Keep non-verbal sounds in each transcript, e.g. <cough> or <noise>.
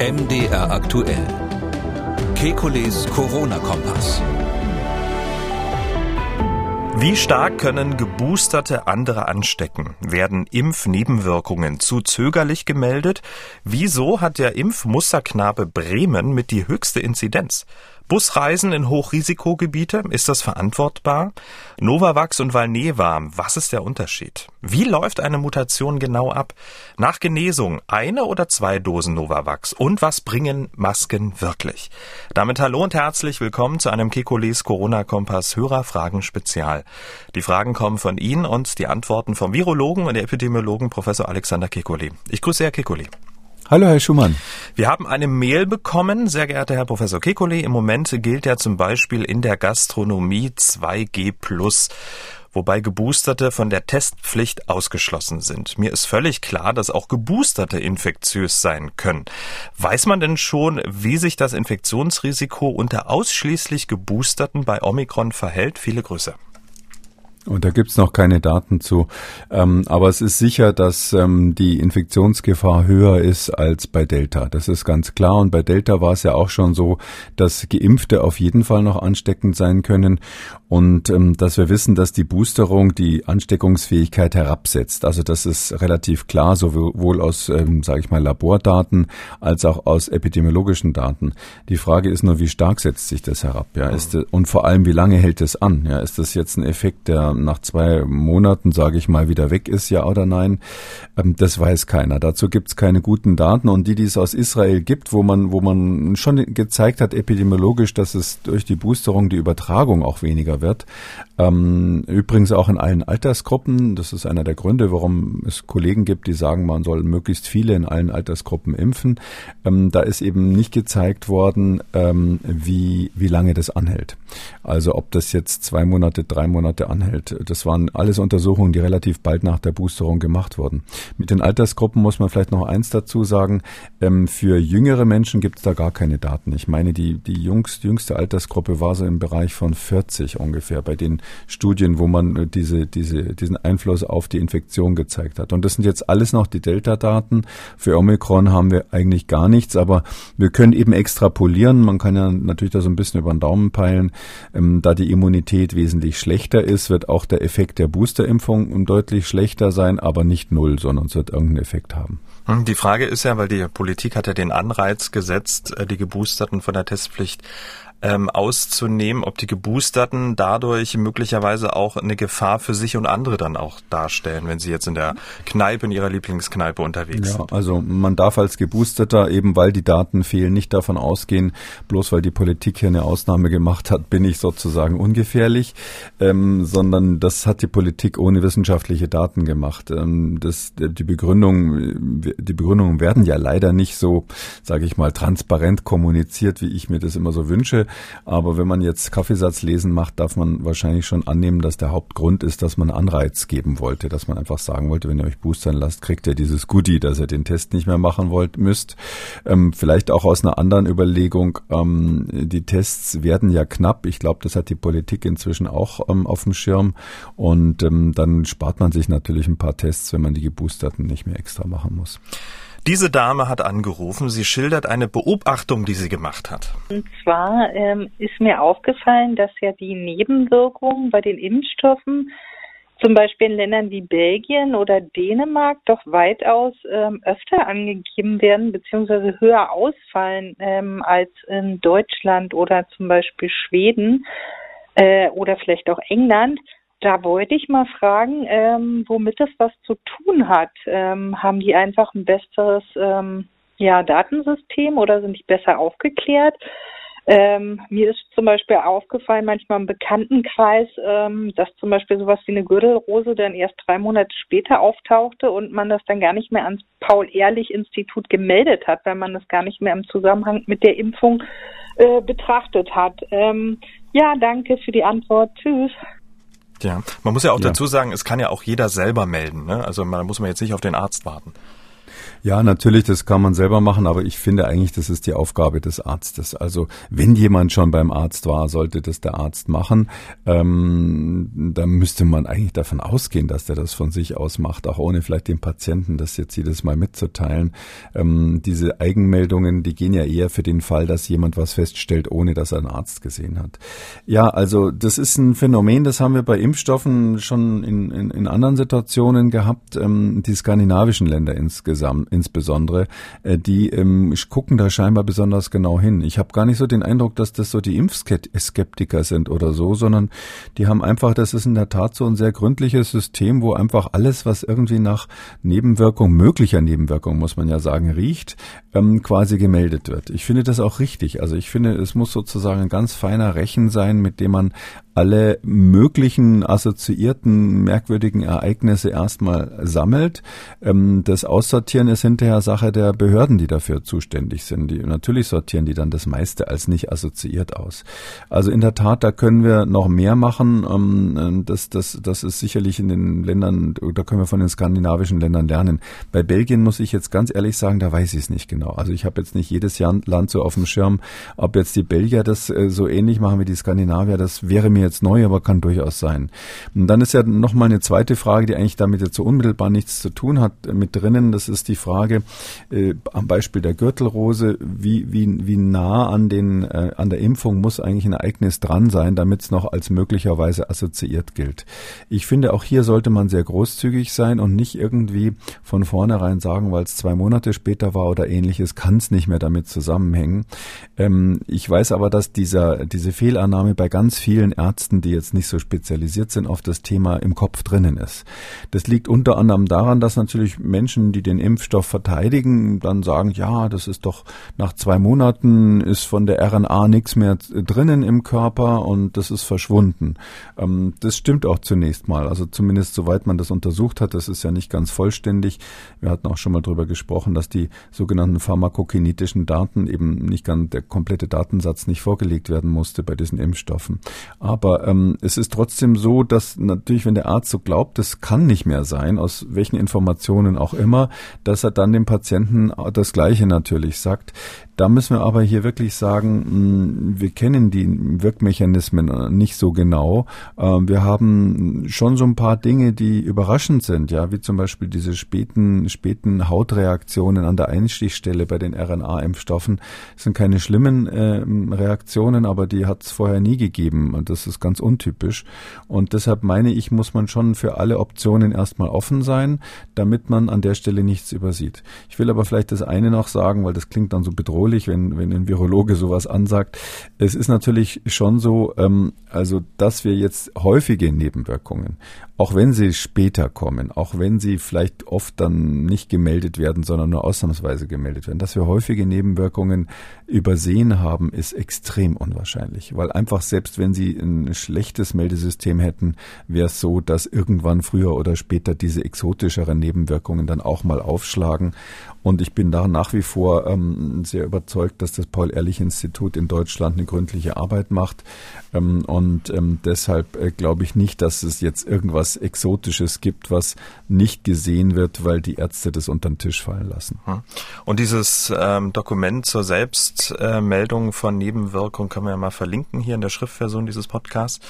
MDR aktuell. Kekules Corona-Kompass. Wie stark können Geboosterte andere anstecken? Werden Impfnebenwirkungen zu zögerlich gemeldet? Wieso hat der Impfmusterknabe Bremen mit die höchste Inzidenz? Busreisen in Hochrisikogebiete, ist das verantwortbar? Novavax und Valneva, was ist der Unterschied? Wie läuft eine Mutation genau ab? Nach Genesung eine oder zwei Dosen Novavax? Und was bringen Masken wirklich? Damit hallo und herzlich willkommen zu einem Kekules Corona-Kompass Hörerfragen Spezial. Die Fragen kommen von Ihnen und die Antworten vom Virologen und Epidemiologen Professor Alexander Kekulé. Ich grüße Herr Kekulé. Hallo, Herr Schumann. Wir haben eine Mail bekommen, sehr geehrter Herr Professor Kekulé. Im Moment gilt ja zum Beispiel in der Gastronomie 2G+, wobei Geboosterte von der Testpflicht ausgeschlossen sind. Mir ist völlig klar, dass auch Geboosterte infektiös sein können. Weiß man denn schon, wie sich das Infektionsrisiko unter ausschließlich Geboosterten bei Omikron verhält? Viele Grüße. Und da gibt's noch keine Daten zu. Ähm, aber es ist sicher, dass ähm, die Infektionsgefahr höher ist als bei Delta. Das ist ganz klar. Und bei Delta war es ja auch schon so, dass Geimpfte auf jeden Fall noch ansteckend sein können. Und ähm, dass wir wissen, dass die Boosterung die Ansteckungsfähigkeit herabsetzt. Also das ist relativ klar, sowohl aus, ähm, sage ich mal, Labordaten als auch aus epidemiologischen Daten. Die Frage ist nur, wie stark setzt sich das herab? Ja, ist, und vor allem, wie lange hält es an? Ja, ist das jetzt ein Effekt, der nach zwei Monaten, sage ich mal, wieder weg ist, ja oder nein, ähm, das weiß keiner. Dazu gibt es keine guten Daten und die, die es aus Israel gibt, wo man, wo man schon gezeigt hat, epidemiologisch, dass es durch die Boosterung die Übertragung auch weniger wird. Ähm, übrigens auch in allen Altersgruppen. Das ist einer der Gründe, warum es Kollegen gibt, die sagen, man soll möglichst viele in allen Altersgruppen impfen. Ähm, da ist eben nicht gezeigt worden, wie, wie lange das anhält. Also ob das jetzt zwei Monate, drei Monate anhält. Das waren alles Untersuchungen, die relativ bald nach der Boosterung gemacht wurden. Mit den Altersgruppen muss man vielleicht noch eins dazu sagen. Ähm, für jüngere Menschen gibt es da gar keine Daten. Ich meine, die, die jüngste, jüngste Altersgruppe war so im Bereich von 40 ungefähr bei den Studien, wo man äh, diese, diese, diesen Einfluss auf die Infektion gezeigt hat. Und das sind jetzt alles noch die Delta-Daten. Für Omikron haben wir eigentlich gar nichts, aber wir können eben extrapolieren. Man kann ja natürlich da so ein bisschen über den Daumen peilen. Ähm, da die Immunität wesentlich schlechter ist, wird auch der Effekt der Boosterimpfung deutlich schlechter sein, aber nicht null, sondern es wird irgendeinen Effekt haben. Hm, die Frage ist ja, weil die Politik hat ja den Anreiz gesetzt, äh, die Geboosterten von der Testpflicht ähm, auszunehmen, ob die Geboosterten dadurch möglicherweise auch eine Gefahr für sich und andere dann auch darstellen, wenn sie jetzt in der Kneipe, in ihrer Lieblingskneipe unterwegs ja, sind. Also man darf als Geboosterter, eben weil die Daten fehlen, nicht davon ausgehen, bloß weil die Politik hier eine Ausnahme gemacht hat, bin ich sozusagen ungefährlich, ähm, sondern das hat die Politik ohne wissenschaftliche Daten gemacht. Ähm, das, die Begründung, die Begründungen werden ja leider nicht so, sage ich mal, transparent kommuniziert, wie ich mir das immer so wünsche. Aber wenn man jetzt Kaffeesatzlesen macht, darf man wahrscheinlich schon annehmen, dass der Hauptgrund ist, dass man Anreiz geben wollte, dass man einfach sagen wollte, wenn ihr euch boostern lasst, kriegt ihr dieses Goodie, dass ihr den Test nicht mehr machen wollt, müsst. Ähm, vielleicht auch aus einer anderen Überlegung, ähm, die Tests werden ja knapp. Ich glaube, das hat die Politik inzwischen auch ähm, auf dem Schirm. Und ähm, dann spart man sich natürlich ein paar Tests, wenn man die Geboosterten nicht mehr extra machen muss. Diese Dame hat angerufen. Sie schildert eine Beobachtung, die sie gemacht hat. Und zwar ähm, ist mir aufgefallen, dass ja die Nebenwirkungen bei den Impfstoffen zum Beispiel in Ländern wie Belgien oder Dänemark doch weitaus ähm, öfter angegeben werden beziehungsweise höher ausfallen ähm, als in Deutschland oder zum Beispiel Schweden äh, oder vielleicht auch England. Da wollte ich mal fragen, ähm, womit das was zu tun hat. Ähm, haben die einfach ein besseres ähm, ja, Datensystem oder sind die besser aufgeklärt? Ähm, mir ist zum Beispiel aufgefallen, manchmal im Bekanntenkreis, ähm, dass zum Beispiel sowas wie eine Gürtelrose dann erst drei Monate später auftauchte und man das dann gar nicht mehr ans Paul-Ehrlich-Institut gemeldet hat, weil man das gar nicht mehr im Zusammenhang mit der Impfung äh, betrachtet hat. Ähm, ja, danke für die Antwort. Tschüss. Ja, man muss ja auch ja. dazu sagen, es kann ja auch jeder selber melden. Ne? Also da muss man jetzt nicht auf den Arzt warten. Ja, natürlich, das kann man selber machen, aber ich finde eigentlich, das ist die Aufgabe des Arztes. Also wenn jemand schon beim Arzt war, sollte das der Arzt machen. Ähm, da müsste man eigentlich davon ausgehen, dass der das von sich aus macht, auch ohne vielleicht dem Patienten das jetzt jedes Mal mitzuteilen. Ähm, diese Eigenmeldungen, die gehen ja eher für den Fall, dass jemand was feststellt, ohne dass er einen Arzt gesehen hat. Ja, also das ist ein Phänomen, das haben wir bei Impfstoffen schon in, in, in anderen Situationen gehabt. Ähm, die skandinavischen Länder insgesamt insbesondere, äh, die ähm, gucken da scheinbar besonders genau hin. Ich habe gar nicht so den Eindruck, dass das so die Impfskeptiker sind oder so, sondern die haben einfach, das ist in der Tat so ein sehr gründliches System, wo einfach alles, was irgendwie nach Nebenwirkung, möglicher Nebenwirkung, muss man ja sagen, riecht, ähm, quasi gemeldet wird. Ich finde das auch richtig. Also ich finde, es muss sozusagen ein ganz feiner Rechen sein, mit dem man alle möglichen assoziierten merkwürdigen Ereignisse erstmal sammelt. Ähm, das Aussortieren ist hinterher Sache der Behörden, die dafür zuständig sind. Die, natürlich sortieren die dann das meiste als nicht assoziiert aus. Also in der Tat, da können wir noch mehr machen. Ähm, das, das, das ist sicherlich in den Ländern, da können wir von den skandinavischen Ländern lernen. Bei Belgien muss ich jetzt ganz ehrlich sagen, da weiß ich es nicht genau. Also ich habe jetzt nicht jedes Land so auf dem Schirm, ob jetzt die Belgier das äh, so ähnlich machen wie die Skandinavier, das wäre mir jetzt neu, aber kann durchaus sein. Und dann ist ja noch mal eine zweite Frage, die eigentlich damit jetzt so unmittelbar nichts zu tun hat, äh, mit drinnen. Das ist die Frage äh, am Beispiel der Gürtelrose, wie, wie, wie nah an, den, äh, an der Impfung muss eigentlich ein Ereignis dran sein, damit es noch als möglicherweise assoziiert gilt. Ich finde, auch hier sollte man sehr großzügig sein und nicht irgendwie von vornherein sagen, weil es zwei Monate später war oder ähnliches, kann es nicht mehr damit zusammenhängen. Ähm, ich weiß aber, dass dieser, diese Fehlannahme bei ganz vielen Ärzten, die jetzt nicht so spezialisiert sind auf das Thema, im Kopf drinnen ist. Das liegt unter anderem daran, dass natürlich Menschen, die den Impfstoff verteidigen, dann sagen, ja, das ist doch nach zwei Monaten ist von der RNA nichts mehr drinnen im Körper und das ist verschwunden. Ähm, das stimmt auch zunächst mal. Also zumindest soweit man das untersucht hat, das ist ja nicht ganz vollständig. Wir hatten auch schon mal darüber gesprochen, dass die sogenannten pharmakokinetischen Daten eben nicht ganz, der komplette Datensatz nicht vorgelegt werden musste bei diesen Impfstoffen. Aber ähm, es ist trotzdem so, dass natürlich, wenn der Arzt so glaubt, das kann nicht mehr sein, aus welchen Informationen auch immer, dass er dann dem Patienten das Gleiche natürlich sagt. Da müssen wir aber hier wirklich sagen, hm, wir kennen die Wirkmechanismen nicht so genau. Ähm, wir haben schon so ein paar Dinge, die überraschend sind, ja, wie zum Beispiel diese späten, späten Hautreaktionen an der Einstichstelle bei den RNA-Impfstoffen. Das sind keine schlimmen äh, Reaktionen, aber die hat es vorher nie gegeben und das ist ganz untypisch. Und deshalb meine ich, muss man schon für alle Optionen erstmal offen sein, damit man an der Stelle nichts übersieht. Ich will aber vielleicht das eine noch sagen, weil das klingt dann so bedrohlich bedrohlich, wenn, wenn ein Virologe sowas ansagt. Es ist natürlich schon so, ähm, also dass wir jetzt häufige Nebenwirkungen, auch wenn sie später kommen, auch wenn sie vielleicht oft dann nicht gemeldet werden, sondern nur ausnahmsweise gemeldet werden, dass wir häufige Nebenwirkungen übersehen haben, ist extrem unwahrscheinlich, weil einfach selbst wenn sie ein schlechtes Meldesystem hätten, wäre es so, dass irgendwann früher oder später diese exotischeren Nebenwirkungen dann auch mal aufschlagen. Und ich bin da nach wie vor ähm, sehr überzeugt, dass das Paul-Ehrlich-Institut in Deutschland eine gründliche Arbeit macht. Ähm, und ähm, deshalb äh, glaube ich nicht, dass es jetzt irgendwas Exotisches gibt, was nicht gesehen wird, weil die Ärzte das unter den Tisch fallen lassen. Hm. Und dieses ähm, Dokument zur Selbstmeldung von Nebenwirkungen können wir ja mal verlinken hier in der Schriftversion dieses Podcasts.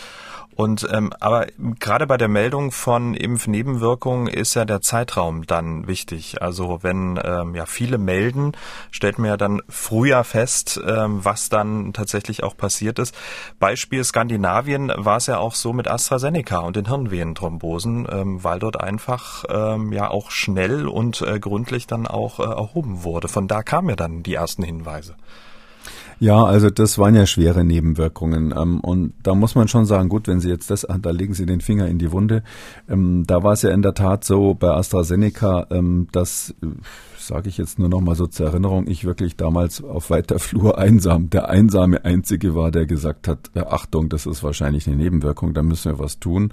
Und ähm, aber gerade bei der Meldung von Impfnebenwirkungen ist ja der Zeitraum dann wichtig. Also wenn ähm, ja viele melden, stellt man ja dann früher fest, ähm, was dann tatsächlich auch passiert ist. Beispiel Skandinavien war es ja auch so mit AstraZeneca und den Hirnvenenthrombosen, ähm, weil dort einfach ähm, ja auch schnell und äh, gründlich dann auch äh, erhoben wurde. Von da kamen ja dann die ersten Hinweise. Ja, also das waren ja schwere Nebenwirkungen. Ähm, und da muss man schon sagen, gut, wenn Sie jetzt das, da legen Sie den Finger in die Wunde. Ähm, da war es ja in der Tat so bei AstraZeneca, ähm, dass sage ich jetzt nur noch mal so zur Erinnerung, ich wirklich damals auf weiter Flur <laughs> einsam, der einsame Einzige war, der gesagt hat, Achtung, das ist wahrscheinlich eine Nebenwirkung, da müssen wir was tun.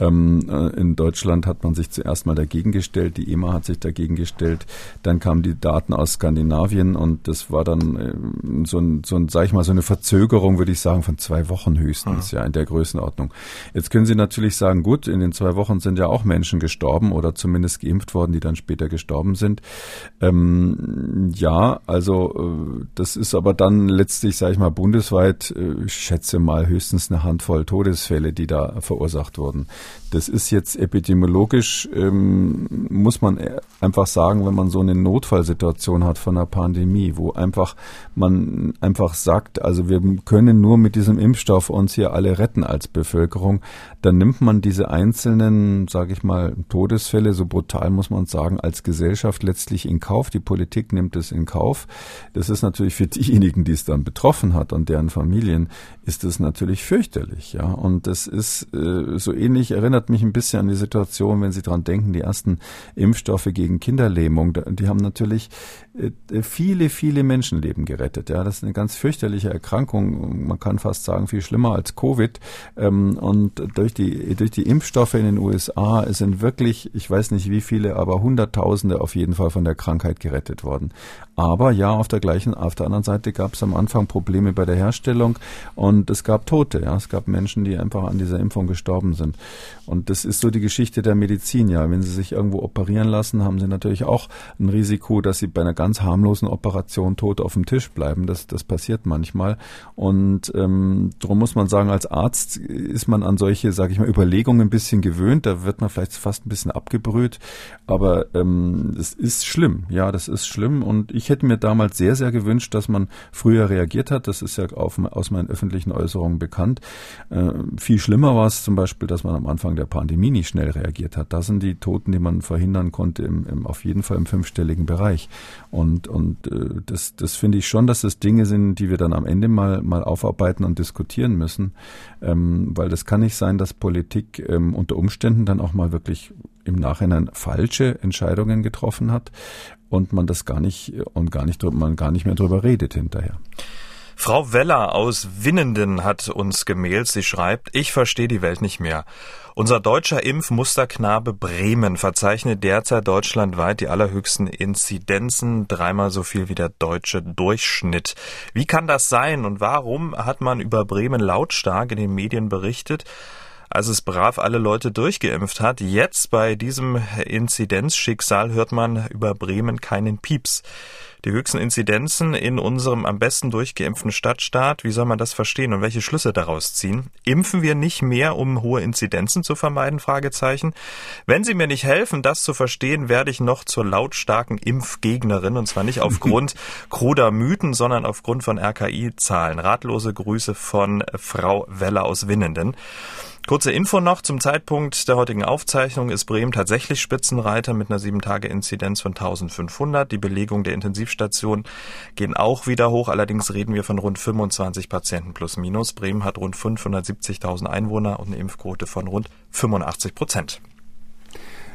Ähm, äh, in Deutschland hat man sich zuerst mal dagegen gestellt, die EMA hat sich dagegen gestellt, dann kamen die Daten aus Skandinavien und das war dann äh, so ein, so ein, sag ich mal, so eine Verzögerung, würde ich sagen, von zwei Wochen höchstens, mhm. ja, in der Größenordnung. Jetzt können Sie natürlich sagen, gut, in den zwei Wochen sind ja auch Menschen gestorben oder zumindest geimpft worden, die dann später gestorben sind. Ähm, ja, also äh, das ist aber dann letztlich, sage ich mal, bundesweit, äh, ich schätze mal höchstens eine Handvoll Todesfälle, die da verursacht wurden. Das ist jetzt epidemiologisch, ähm, muss man einfach sagen, wenn man so eine Notfallsituation hat von einer Pandemie, wo einfach man einfach sagt, also wir können nur mit diesem Impfstoff uns hier alle retten als Bevölkerung, dann nimmt man diese einzelnen, sage ich mal, Todesfälle, so brutal muss man sagen, als Gesellschaft letztlich in Kauf. Die Politik nimmt es in Kauf. Das ist natürlich für diejenigen, die es dann betroffen hat und deren Familien, ist es natürlich fürchterlich. Ja, und das ist äh, so ähnlich erinnert mich ein bisschen an die Situation, wenn Sie dran denken, die ersten Impfstoffe gegen Kinderlähmung, die haben natürlich äh, viele, viele Menschenleben gerettet. Ja, das ist eine ganz fürchterliche Erkrankung. Man kann fast sagen, viel schlimmer als Covid. Ähm, und durch die, durch die Impfstoffe in den USA sind wirklich, ich weiß nicht wie viele, aber Hunderttausende auf jeden Fall von der Krankheit gerettet worden. Aber ja, auf der gleichen, auf der anderen Seite gab es am Anfang Probleme bei der Herstellung und es gab Tote. Ja, es gab Menschen, die einfach an dieser Impfung gestorben sind. Und das ist so die Geschichte der Medizin. Ja, wenn Sie sich irgendwo operieren lassen, haben Sie natürlich auch ein Risiko, dass Sie bei einer ganz harmlosen Operation tot auf dem Tisch bleiben. Das, das passiert manchmal. Und ähm, darum muss man sagen, als Arzt ist man an solche, sage ich mal, Überlegungen ein bisschen gewöhnt. Da wird man vielleicht fast ein bisschen abgebrüht. Aber ähm, es ist schlimm. Ja, das ist schlimm. Und ich hätte mir damals sehr, sehr gewünscht, dass man früher reagiert hat. Das ist ja auf, aus meinen öffentlichen Äußerungen bekannt. Äh, viel schlimmer war es zum Beispiel, dass man am Anfang der Pandemie nicht schnell reagiert hat. Da sind die Toten, die man verhindern konnte, im, im, auf jeden Fall im fünfstelligen Bereich. Und, und äh, das, das finde ich schon, dass das Dinge sind, die wir dann am Ende mal, mal aufarbeiten und diskutieren müssen. Ähm, weil das kann nicht sein, dass Politik ähm, unter Umständen dann auch mal wirklich im Nachhinein falsche Entscheidungen getroffen hat und man das gar nicht und gar nicht man gar nicht mehr drüber redet hinterher. Frau Weller aus Winnenden hat uns gemailt. Sie schreibt, ich verstehe die Welt nicht mehr. Unser deutscher Impfmusterknabe Bremen verzeichnet derzeit deutschlandweit die allerhöchsten Inzidenzen, dreimal so viel wie der deutsche Durchschnitt. Wie kann das sein und warum hat man über Bremen lautstark in den Medien berichtet? Als es brav alle Leute durchgeimpft hat. Jetzt bei diesem Inzidenzschicksal hört man über Bremen keinen Pieps die höchsten Inzidenzen in unserem am besten durchgeimpften Stadtstaat. Wie soll man das verstehen und welche Schlüsse daraus ziehen? Impfen wir nicht mehr, um hohe Inzidenzen zu vermeiden? Fragezeichen. Wenn Sie mir nicht helfen, das zu verstehen, werde ich noch zur lautstarken Impfgegnerin und zwar nicht aufgrund <laughs> kruder Mythen, sondern aufgrund von RKI-Zahlen. Ratlose Grüße von Frau Weller aus Winnenden. Kurze Info noch. Zum Zeitpunkt der heutigen Aufzeichnung ist Bremen tatsächlich Spitzenreiter mit einer 7-Tage-Inzidenz von 1500. Die Belegung der Intensivstation gehen auch wieder hoch. Allerdings reden wir von rund 25 Patienten plus minus. Bremen hat rund 570.000 Einwohner und eine Impfquote von rund 85 Prozent.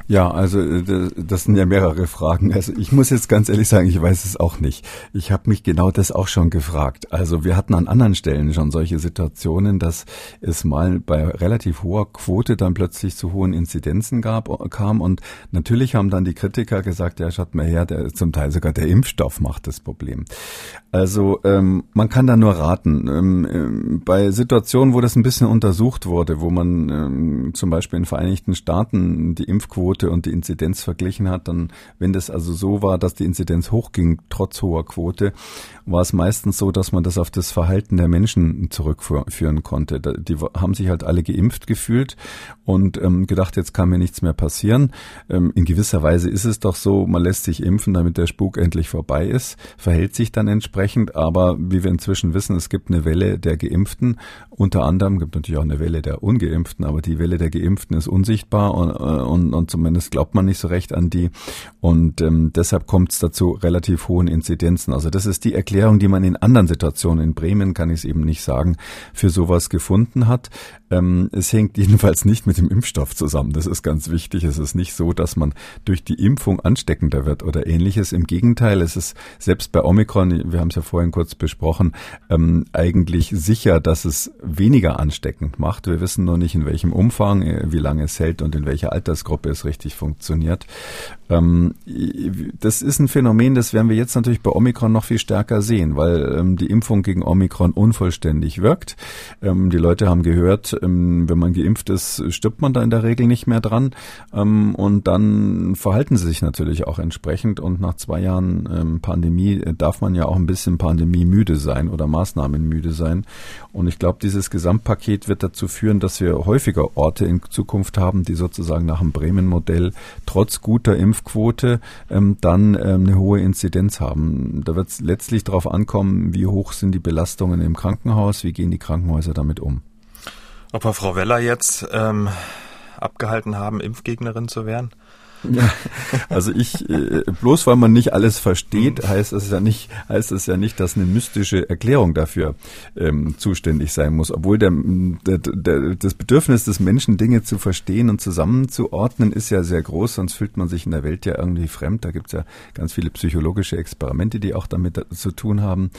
Ja, also äh, das sind ja mehrere Fragen. Also ich muss jetzt ganz ehrlich sagen, ich weiß es auch nicht. Ich habe mich genau das auch schon gefragt. Also wir hatten an anderen Stellen schon solche Situationen, dass es mal bei relativ hoher Quote dann plötzlich zu hohen Inzidenzen gab, kam und natürlich haben dann die Kritiker gesagt, ja, schaut mal her, der, zum Teil sogar der Impfstoff macht das Problem. Also ähm, man kann da nur raten. Ähm, ähm, bei Situationen, wo das ein bisschen untersucht wurde, wo man ähm, zum Beispiel in Vereinigten Staaten die Impfquote und die Inzidenz verglichen hat, dann, wenn das also so war, dass die Inzidenz hochging, trotz hoher Quote, war es meistens so, dass man das auf das Verhalten der Menschen zurückführen konnte. Die haben sich halt alle geimpft gefühlt und ähm, gedacht, jetzt kann mir nichts mehr passieren. Ähm, in gewisser Weise ist es doch so, man lässt sich impfen, damit der Spuk endlich vorbei ist, verhält sich dann entsprechend aber wie wir inzwischen wissen, es gibt eine Welle der Geimpften. Unter anderem gibt natürlich auch eine Welle der Ungeimpften, aber die Welle der Geimpften ist unsichtbar und, äh, und, und zumindest glaubt man nicht so recht an die. Und ähm, deshalb kommt es dazu relativ hohen Inzidenzen. Also das ist die Erklärung, die man in anderen Situationen, in Bremen kann ich es eben nicht sagen, für sowas gefunden hat. Ähm, es hängt jedenfalls nicht mit dem Impfstoff zusammen. Das ist ganz wichtig. Es ist nicht so, dass man durch die Impfung ansteckender wird oder ähnliches. Im Gegenteil, es ist selbst bei Omikron, wir haben es ja vorhin kurz besprochen, ähm, eigentlich sicher, dass es weniger ansteckend macht. Wir wissen noch nicht, in welchem Umfang, äh, wie lange es hält und in welcher Altersgruppe es richtig funktioniert. Ähm, das ist ein Phänomen, das werden wir jetzt natürlich bei Omikron noch viel stärker sehen, weil ähm, die Impfung gegen Omikron unvollständig wirkt. Ähm, die Leute haben gehört, ähm, wenn man geimpft ist, stirbt man da in der Regel nicht mehr dran. Ähm, und dann verhalten sie sich natürlich auch entsprechend. Und nach zwei Jahren ähm, Pandemie äh, darf man ja auch ein bisschen pandemiemüde sein oder maßnahmenmüde sein. Und ich glaube, dieses Gesamtpaket wird dazu führen, dass wir häufiger Orte in Zukunft haben, die sozusagen nach dem Bremen-Modell trotz guter Impfquote ähm, dann ähm, eine hohe Inzidenz haben. Da wird es letztlich darauf ankommen, wie hoch sind die Belastungen im Krankenhaus, wie gehen die Krankenhäuser damit um. Ob wir Frau Weller jetzt ähm, abgehalten haben, Impfgegnerin zu werden? Ja, also ich, äh, bloß weil man nicht alles versteht, heißt es ja nicht, heißt es ja nicht, dass eine mystische Erklärung dafür ähm, zuständig sein muss. Obwohl der, der, der, das Bedürfnis des Menschen, Dinge zu verstehen und zusammenzuordnen, ist ja sehr groß, sonst fühlt man sich in der Welt ja irgendwie fremd. Da gibt es ja ganz viele psychologische Experimente, die auch damit zu tun haben.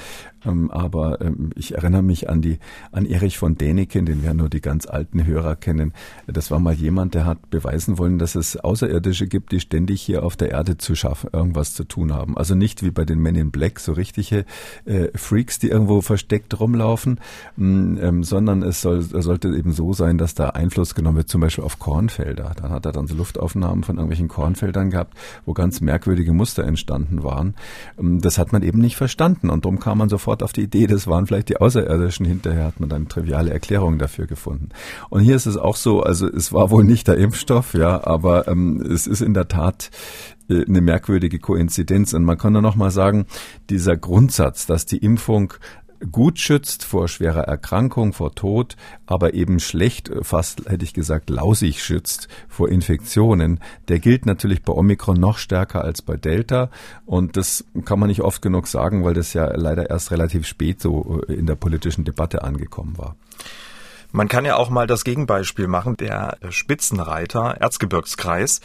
Ähm, aber ähm, ich erinnere mich an die an Erich von Däniken, den wir nur die ganz alten Hörer kennen. Das war mal jemand, der hat beweisen wollen, dass es Außerirdische gibt, die ständig hier auf der Erde zu schaffen, irgendwas zu tun haben. Also nicht wie bei den Men in Black, so richtige äh, Freaks, die irgendwo versteckt rumlaufen, mh, mm, ähm, sondern es soll, sollte eben so sein, dass da Einfluss genommen wird, zum Beispiel auf Kornfelder. Dann hat er dann so Luftaufnahmen von irgendwelchen Kornfeldern gehabt, wo ganz merkwürdige Muster entstanden waren. Ähm, das hat man eben nicht verstanden und darum kam man sofort sofort auf die Idee, das waren vielleicht die Außerirdischen. Hinterher hat man dann triviale Erklärungen dafür gefunden. Und hier ist es auch so, also es war wohl nicht der Impfstoff, ja, aber ähm, es ist in der Tat äh, eine merkwürdige Koinzidenz. Und man kann nur noch mal sagen, dieser Grundsatz, dass die Impfung gut schützt vor schwerer Erkrankung, vor Tod, aber eben schlecht, äh, fast hätte ich gesagt, lausig schützt vor Infektionen, der gilt natürlich bei Omikron noch stärker als bei Delta. Und das kann man nicht oft genug sagen, weil das ja leider erst relativ spät so äh, in der politischen Debatte angekommen war. Man kann ja auch mal das Gegenbeispiel machen. Der Spitzenreiter Erzgebirgskreis,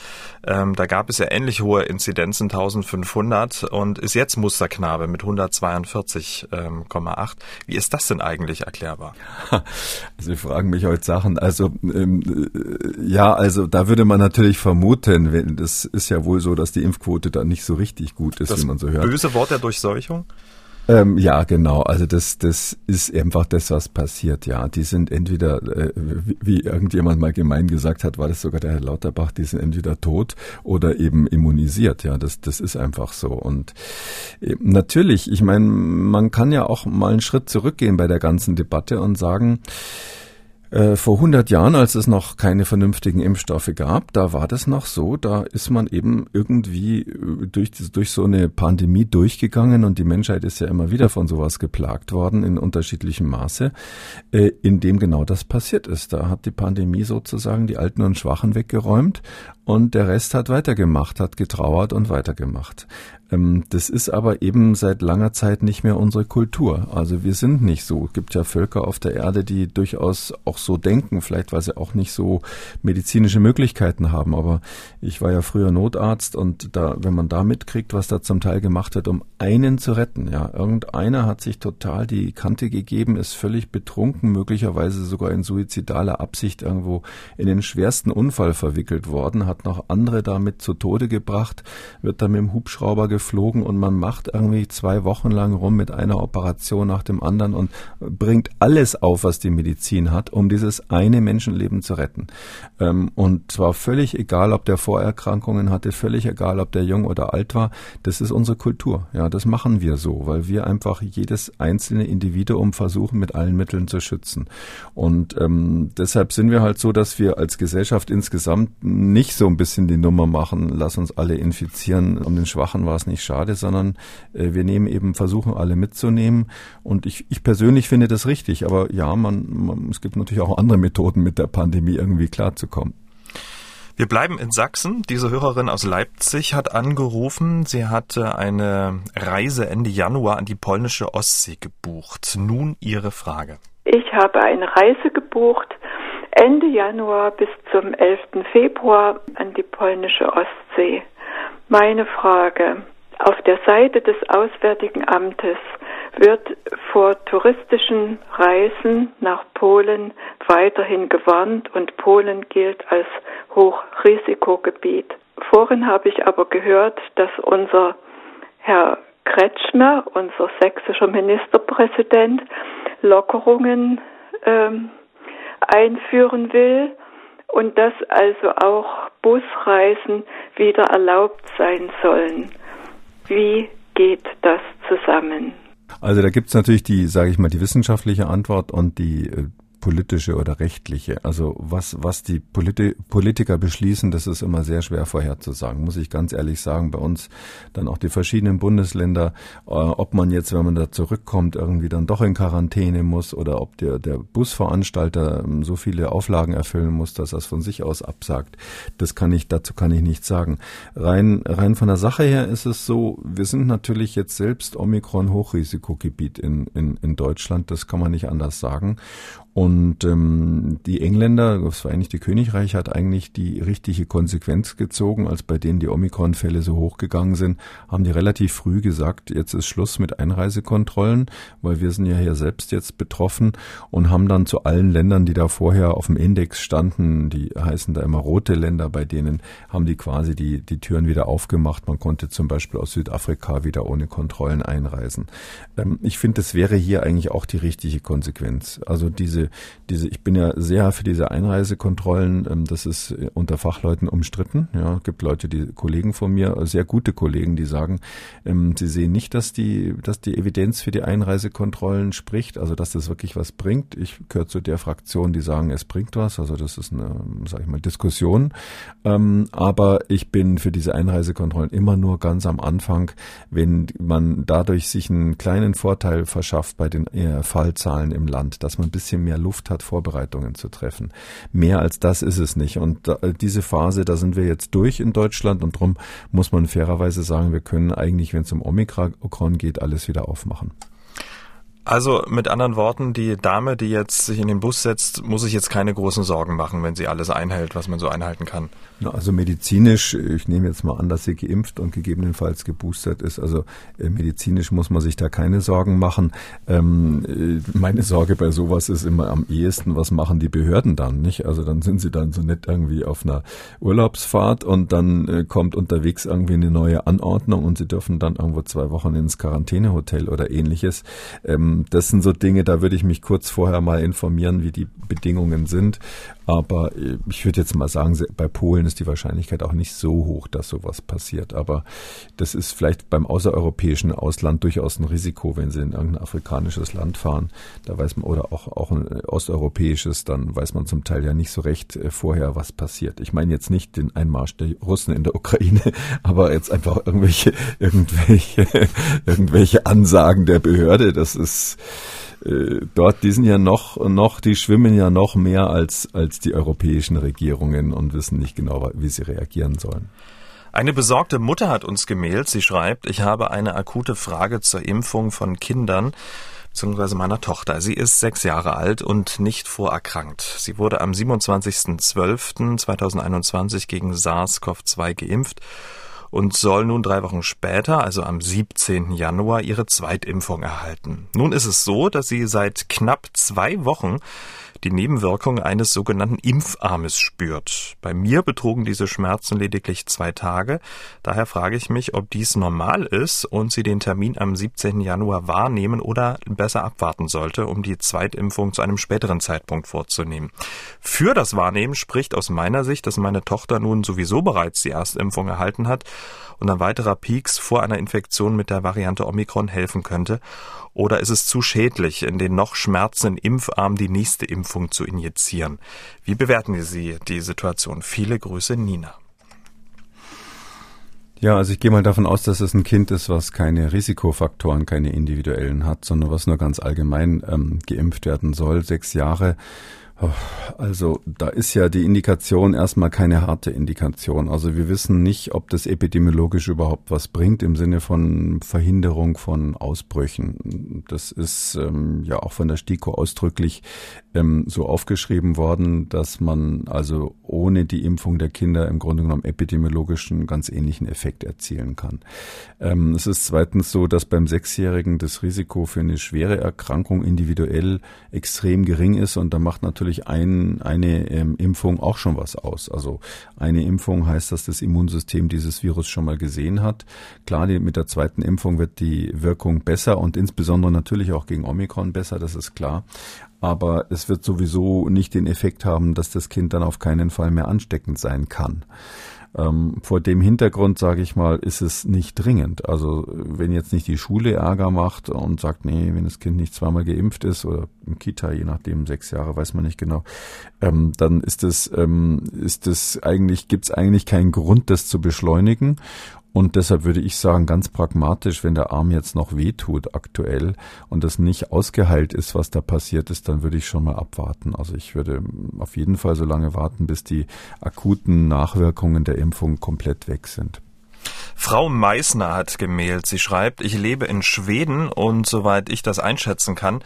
ähm, da gab es ja ähnlich hohe Inzidenzen, 1500 und ist jetzt Musterknabe mit 142,8. Ähm, Wie ist das denn eigentlich erklärbar? <laughs> Sie fragen mich heute Sachen. Also ähm, äh, ja, also da würde man natürlich vermuten, wenn, das ist ja wohl so, dass die Impfquote da nicht so richtig gut ist, das wie man so hört. Böse Wort der Durchseuchung? Ähm, ja, genau. Also das, das ist einfach das, was passiert. Ja, die sind entweder, äh, wie, wie irgendjemand mal gemein gesagt hat, war das sogar der Herr Lauterbach, die sind entweder tot oder eben immunisiert. Ja, das, das ist einfach so. Und äh, natürlich, ich meine, man kann ja auch mal einen Schritt zurückgehen bei der ganzen Debatte und sagen, äh, vor 100 Jahren, als es noch keine vernünftigen Impfstoffe gab, da war das noch so, da ist man eben irgendwie äh, durch, durch so eine Pandemie durchgegangen und die Menschheit ist ja immer wieder von sowas geplagt worden in unterschiedlichem Maße, äh, in dem genau das passiert ist. Da hat die Pandemie sozusagen die Alten und Schwachen weggeräumt und der Rest hat weitergemacht, hat getrauert und weitergemacht. Ähm, das ist aber eben seit langer Zeit nicht mehr unsere Kultur. Also wir sind nicht so. Es gibt ja Völker auf der Erde, die durchaus auch so denken, vielleicht weil sie auch nicht so medizinische Möglichkeiten haben. Aber ich war ja früher Notarzt und da, wenn man da mitkriegt, was da zum Teil gemacht wird, um einen zu retten, ja, irgendeiner hat sich total die Kante gegeben, ist völlig betrunken, möglicherweise sogar in suizidaler Absicht irgendwo in den schwersten Unfall verwickelt worden, hat noch andere damit zu Tode gebracht, wird dann mit dem Hubschrauber geflogen und man macht irgendwie zwei Wochen lang rum mit einer Operation nach dem anderen und bringt alles auf, was die Medizin hat, um dieses eine Menschenleben zu retten. Ähm, und zwar völlig egal, ob der Vorerkrankungen hatte, völlig egal, ob der jung oder alt war. Das ist unsere Kultur. Ja, das machen wir so, weil wir einfach jedes einzelne Individuum versuchen, mit allen Mitteln zu schützen. Und ähm, deshalb sind wir halt so, dass wir als Gesellschaft insgesamt nicht so ein bisschen die Nummer machen, lass uns alle infizieren. Um den Schwachen war es nicht schade, sondern äh, wir nehmen eben, versuchen alle mitzunehmen. Und ich, ich persönlich finde das richtig. Aber ja, man, man, es gibt natürlich auch andere Methoden, mit der Pandemie irgendwie klarzukommen. Wir bleiben in Sachsen. Diese Hörerin aus Leipzig hat angerufen. Sie hatte eine Reise Ende Januar an die polnische Ostsee gebucht. Nun ihre Frage. Ich habe eine Reise gebucht Ende Januar bis zum 11. Februar an die polnische Ostsee. Meine Frage. Auf der Seite des Auswärtigen Amtes wird vor touristischen Reisen nach Polen weiterhin gewarnt und Polen gilt als Hochrisikogebiet. Vorhin habe ich aber gehört, dass unser Herr Kretschmer, unser sächsischer Ministerpräsident, Lockerungen ähm, einführen will und dass also auch Busreisen wieder erlaubt sein sollen. Wie geht das zusammen? Also da gibt es natürlich die, sage ich mal, die wissenschaftliche Antwort und die äh, politische oder rechtliche. Also was, was die Politi Politiker beschließen, das ist immer sehr schwer vorherzusagen, muss ich ganz ehrlich sagen. Bei uns dann auch die verschiedenen Bundesländer, äh, ob man jetzt, wenn man da zurückkommt, irgendwie dann doch in Quarantäne muss oder ob der, der Busveranstalter ähm, so viele Auflagen erfüllen muss, dass er es von sich aus absagt. Das kann ich, dazu kann ich nichts sagen. Rein, rein von der Sache her ist es so, wir sind natürlich jetzt selbst Omikron Hochrisikogebiet in, in, in Deutschland, das kann man nicht anders sagen. Und ähm, die Engländer, das Vereinigte Königreich, hat eigentlich die richtige Konsequenz gezogen, als bei denen die Omikron-Fälle so hochgegangen sind, haben die relativ früh gesagt, jetzt ist Schluss mit Einreisekontrollen, weil wir sind ja hier selbst jetzt betroffen und haben dann zu allen Ländern, die da vorher auf dem Index standen, die heißen da immer rote Länder, bei denen haben die quasi die, die Türen wieder aufgemacht. Man konnte zum Beispiel aus Südafrika wieder ohne Kontrollen einreisen. Ähm, ich finde, das wäre hier eigentlich auch die richtige Konsequenz. Also diese diese, ich bin ja sehr für diese Einreisekontrollen. Ähm, das ist äh, unter Fachleuten umstritten. Ja, es gibt Leute, die Kollegen von mir, äh, sehr gute Kollegen, die sagen, ähm, sie sehen nicht, dass die, dass die Evidenz für die Einreisekontrollen spricht, also dass das wirklich was bringt. Ich gehöre zu der Fraktion, die sagen, es bringt was. Also das ist eine, sag ich mal, Diskussion. Ähm, aber ich bin für diese Einreisekontrollen immer nur ganz am Anfang, wenn man dadurch sich einen kleinen Vorteil verschafft bei den äh, Fallzahlen im Land, dass man ein bisschen mehr Luft hat, Vorbereitungen zu treffen. Mehr als das ist es nicht. Und diese Phase, da sind wir jetzt durch in Deutschland und darum muss man fairerweise sagen, wir können eigentlich, wenn es um Omikron geht, alles wieder aufmachen. Also mit anderen Worten, die Dame, die jetzt sich in den Bus setzt, muss sich jetzt keine großen Sorgen machen, wenn sie alles einhält, was man so einhalten kann. Also medizinisch, ich nehme jetzt mal an, dass sie geimpft und gegebenenfalls geboostert ist. Also äh, medizinisch muss man sich da keine Sorgen machen. Ähm, äh, meine Sorge bei sowas ist immer am ehesten, was machen die Behörden dann, nicht? Also dann sind sie dann so nett irgendwie auf einer Urlaubsfahrt und dann äh, kommt unterwegs irgendwie eine neue Anordnung und sie dürfen dann irgendwo zwei Wochen ins Quarantänehotel oder ähnliches. Ähm, das sind so Dinge, da würde ich mich kurz vorher mal informieren, wie die Bedingungen sind. Aber äh, ich würde jetzt mal sagen, bei Polen ist die Wahrscheinlichkeit auch nicht so hoch, dass sowas passiert. Aber das ist vielleicht beim außereuropäischen Ausland durchaus ein Risiko, wenn Sie in irgendein afrikanisches Land fahren. Da weiß man, oder auch, auch ein osteuropäisches, dann weiß man zum Teil ja nicht so recht äh, vorher, was passiert. Ich meine jetzt nicht den Einmarsch der Russen in der Ukraine, <laughs> aber jetzt einfach irgendwelche, irgendwelche, <laughs> irgendwelche Ansagen der Behörde. Das ist, äh, dort, die sind ja noch, noch, die schwimmen ja noch mehr als, als die europäischen Regierungen und wissen nicht genau, wie sie reagieren sollen. Eine besorgte Mutter hat uns gemailt. Sie schreibt, ich habe eine akute Frage zur Impfung von Kindern beziehungsweise meiner Tochter. Sie ist sechs Jahre alt und nicht vorerkrankt. Sie wurde am 27.12.2021 gegen SARS-CoV-2 geimpft und soll nun drei Wochen später, also am 17. Januar, ihre Zweitimpfung erhalten. Nun ist es so, dass sie seit knapp zwei Wochen die Nebenwirkung eines sogenannten Impfarmes spürt. Bei mir betrugen diese Schmerzen lediglich zwei Tage. Daher frage ich mich, ob dies normal ist und sie den Termin am 17. Januar wahrnehmen oder besser abwarten sollte, um die Zweitimpfung zu einem späteren Zeitpunkt vorzunehmen. Für das Wahrnehmen spricht aus meiner Sicht, dass meine Tochter nun sowieso bereits die Erstimpfung erhalten hat und ein weiterer Peaks vor einer Infektion mit der Variante Omikron helfen könnte oder ist es zu schädlich, in den noch schmerzenden Impfarm die nächste Impfung zu injizieren? Wie bewerten Sie die Situation? Viele Grüße, Nina. Ja, also ich gehe mal davon aus, dass es ein Kind ist, was keine Risikofaktoren, keine individuellen hat, sondern was nur ganz allgemein ähm, geimpft werden soll. Sechs Jahre also da ist ja die Indikation erstmal keine harte Indikation. Also wir wissen nicht, ob das epidemiologisch überhaupt was bringt im Sinne von Verhinderung von Ausbrüchen. Das ist ähm, ja auch von der STIKO ausdrücklich ähm, so aufgeschrieben worden, dass man also ohne die Impfung der Kinder im Grunde genommen epidemiologischen ganz ähnlichen Effekt erzielen kann. Ähm, es ist zweitens so, dass beim Sechsjährigen das Risiko für eine schwere Erkrankung individuell extrem gering ist und da macht natürlich natürlich ein, eine ähm, Impfung auch schon was aus. Also eine Impfung heißt, dass das Immunsystem dieses Virus schon mal gesehen hat. Klar, die, mit der zweiten Impfung wird die Wirkung besser und insbesondere natürlich auch gegen Omikron besser, das ist klar. Aber es wird sowieso nicht den Effekt haben, dass das Kind dann auf keinen Fall mehr ansteckend sein kann. Ähm, vor dem Hintergrund, sage ich mal, ist es nicht dringend. Also wenn jetzt nicht die Schule Ärger macht und sagt, nee, wenn das Kind nicht zweimal geimpft ist oder im Kita, je nachdem, sechs Jahre, weiß man nicht genau, ähm, dann ist es, ähm, ist es eigentlich, gibt es eigentlich keinen Grund, das zu beschleunigen. Und deshalb würde ich sagen, ganz pragmatisch, wenn der Arm jetzt noch wehtut aktuell und das nicht ausgeheilt ist, was da passiert ist, dann würde ich schon mal abwarten. Also ich würde auf jeden Fall so lange warten, bis die akuten Nachwirkungen der Impfung komplett weg sind. Frau Meissner hat gemailt. Sie schreibt, ich lebe in Schweden und soweit ich das einschätzen kann,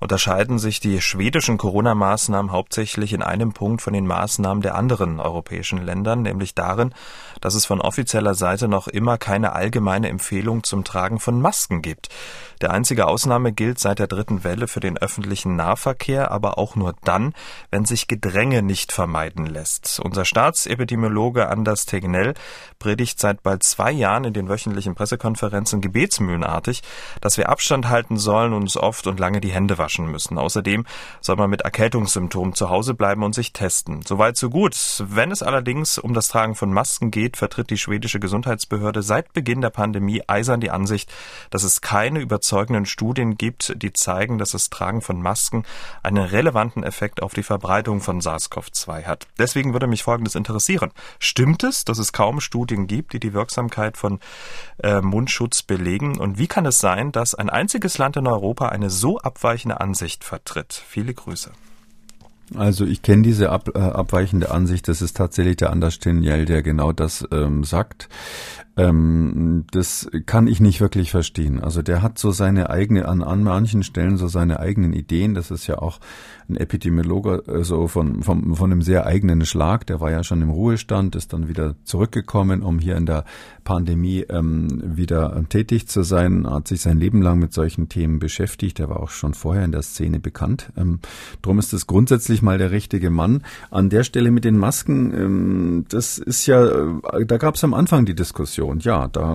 unterscheiden sich die schwedischen Corona-Maßnahmen hauptsächlich in einem Punkt von den Maßnahmen der anderen europäischen Ländern, nämlich darin, dass es von offizieller Seite noch immer keine allgemeine Empfehlung zum Tragen von Masken gibt. Der einzige Ausnahme gilt seit der dritten Welle für den öffentlichen Nahverkehr, aber auch nur dann, wenn sich Gedränge nicht vermeiden lässt. Unser Staatsepidemiologe Anders Tegnell predigt seit bald zwei Jahren in den wöchentlichen Pressekonferenzen gebetsmühlenartig, dass wir Abstand halten sollen und uns oft und lange die Hände waschen müssen. Außerdem soll man mit Erkältungssymptomen zu Hause bleiben und sich testen. Soweit so gut. Wenn es allerdings um das Tragen von Masken geht, vertritt die schwedische Gesundheitsbehörde seit Beginn der Pandemie eisern die Ansicht, dass es keine überzeugenden Studien gibt, die zeigen, dass das Tragen von Masken einen relevanten Effekt auf die Verbreitung von SARS-CoV-2 hat. Deswegen würde mich Folgendes interessieren. Stimmt es, dass es kaum Studien gibt, die die Wirksamkeit von äh, Mundschutz belegen? Und wie kann es sein, dass ein einziges Land in Europa eine so abweichende Ansicht vertritt? Viele Grüße. Also ich kenne diese ab, äh, abweichende Ansicht, das ist tatsächlich der Anders Teniel, der genau das ähm, sagt. Ähm, das kann ich nicht wirklich verstehen. Also der hat so seine eigene, an, an manchen Stellen so seine eigenen Ideen. Das ist ja auch ein Epidemiologe so von, von, von einem sehr eigenen Schlag. Der war ja schon im Ruhestand, ist dann wieder zurückgekommen, um hier in der Pandemie ähm, wieder tätig zu sein, hat sich sein Leben lang mit solchen Themen beschäftigt. Er war auch schon vorher in der Szene bekannt. Ähm, drum ist es grundsätzlich mal der richtige Mann. An der Stelle mit den Masken, ähm, das ist ja, äh, da gab es am Anfang die Diskussion. Ja, da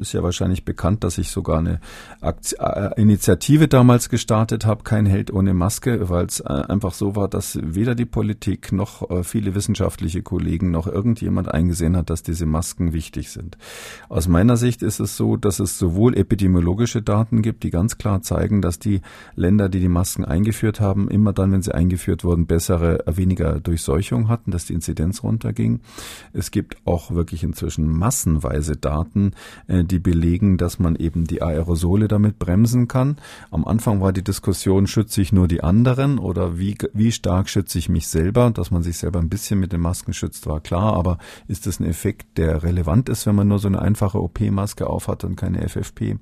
ist ja wahrscheinlich bekannt, dass ich sogar eine Aktion, äh, Initiative damals gestartet habe, kein Held ohne Maske, weil es äh, einfach so war, dass weder die Politik noch äh, viele wissenschaftliche Kollegen noch irgendjemand eingesehen hat, dass diese Masken wichtig sind. Aus meiner Sicht ist es so, dass es sowohl epidemiologische Daten gibt, die ganz klar zeigen, dass die Länder, die die Masken eingeführt haben, immer dann, wenn sie eingeführt wurden, bessere, äh, weniger Durchseuchung hatten, dass die Inzidenz runterging. Es gibt auch wirklich inzwischen massenweise Daten, die belegen, dass man eben die Aerosole damit bremsen kann. Am Anfang war die Diskussion, schütze ich nur die anderen? anderen oder wie, wie stark schütze ich mich selber? Dass man sich selber ein bisschen mit den Masken schützt, war klar, aber ist das ein Effekt, der relevant ist, wenn man nur so eine einfache OP-Maske aufhat und keine FFP?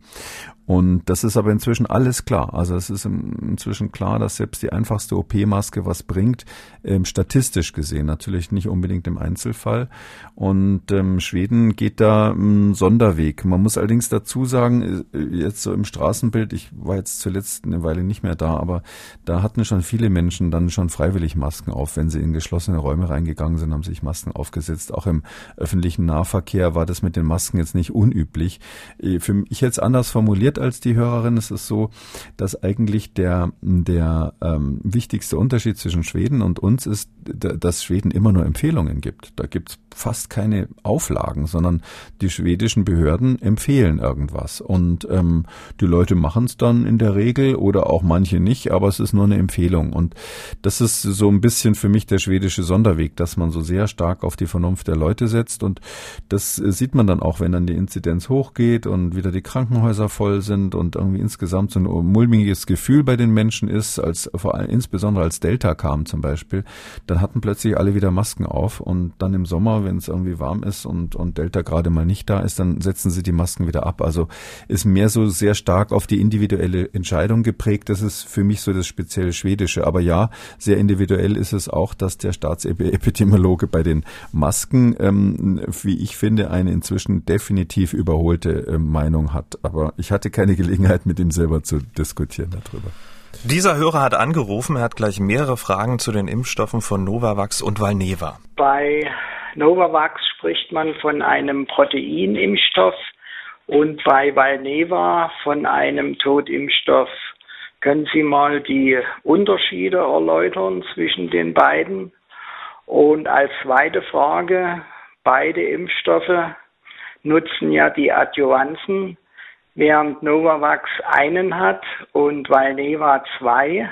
Und das ist aber inzwischen alles klar. Also es ist inzwischen klar, dass selbst die einfachste OP-Maske was bringt, ähm, statistisch gesehen, natürlich nicht unbedingt im Einzelfall. Und ähm, Schweden geht da einen Sonderweg. Man muss allerdings dazu sagen, äh, jetzt so im Straßenbild, ich war jetzt zuletzt eine Weile nicht mehr da, aber da hatten schon viele Menschen dann schon freiwillig Masken auf, wenn sie in geschlossene Räume reingegangen sind, haben sich Masken aufgesetzt. Auch im öffentlichen Nahverkehr war das mit den Masken jetzt nicht unüblich. Äh, für mich jetzt anders formuliert als die Hörerin. Es ist so, dass eigentlich der, der ähm, wichtigste Unterschied zwischen Schweden und uns ist, dass Schweden immer nur Empfehlungen gibt. Da gibt es fast keine Auflagen, sondern die schwedischen Behörden empfehlen irgendwas. Und ähm, die Leute machen es dann in der Regel oder auch manche nicht, aber es ist nur eine Empfehlung. Und das ist so ein bisschen für mich der schwedische Sonderweg, dass man so sehr stark auf die Vernunft der Leute setzt. Und das äh, sieht man dann auch, wenn dann die Inzidenz hochgeht und wieder die Krankenhäuser voll sind und irgendwie insgesamt so ein mulmiges Gefühl bei den Menschen ist, als vor allem insbesondere als Delta kam zum Beispiel, dann hatten plötzlich alle wieder Masken auf und dann im Sommer, wenn es irgendwie warm ist und, und Delta gerade mal nicht da ist, dann setzen sie die Masken wieder ab. Also ist mehr so sehr stark auf die individuelle Entscheidung geprägt. Das ist für mich so das spezielle Schwedische. Aber ja, sehr individuell ist es auch, dass der Staatsepidemiologe bei den Masken, ähm, wie ich finde, eine inzwischen definitiv überholte äh, Meinung hat. Aber ich hatte keine Gelegenheit, mit ihm selber zu diskutieren darüber. Dieser Hörer hat angerufen, er hat gleich mehrere Fragen zu den Impfstoffen von Novavax und Valneva. Bei Novavax spricht man von einem Proteinimpfstoff und bei Valneva von einem Totimpfstoff. Können Sie mal die Unterschiede erläutern zwischen den beiden? Und als zweite Frage, beide Impfstoffe nutzen ja die Adjuvanzen während Novavax einen hat und Valneva zwei,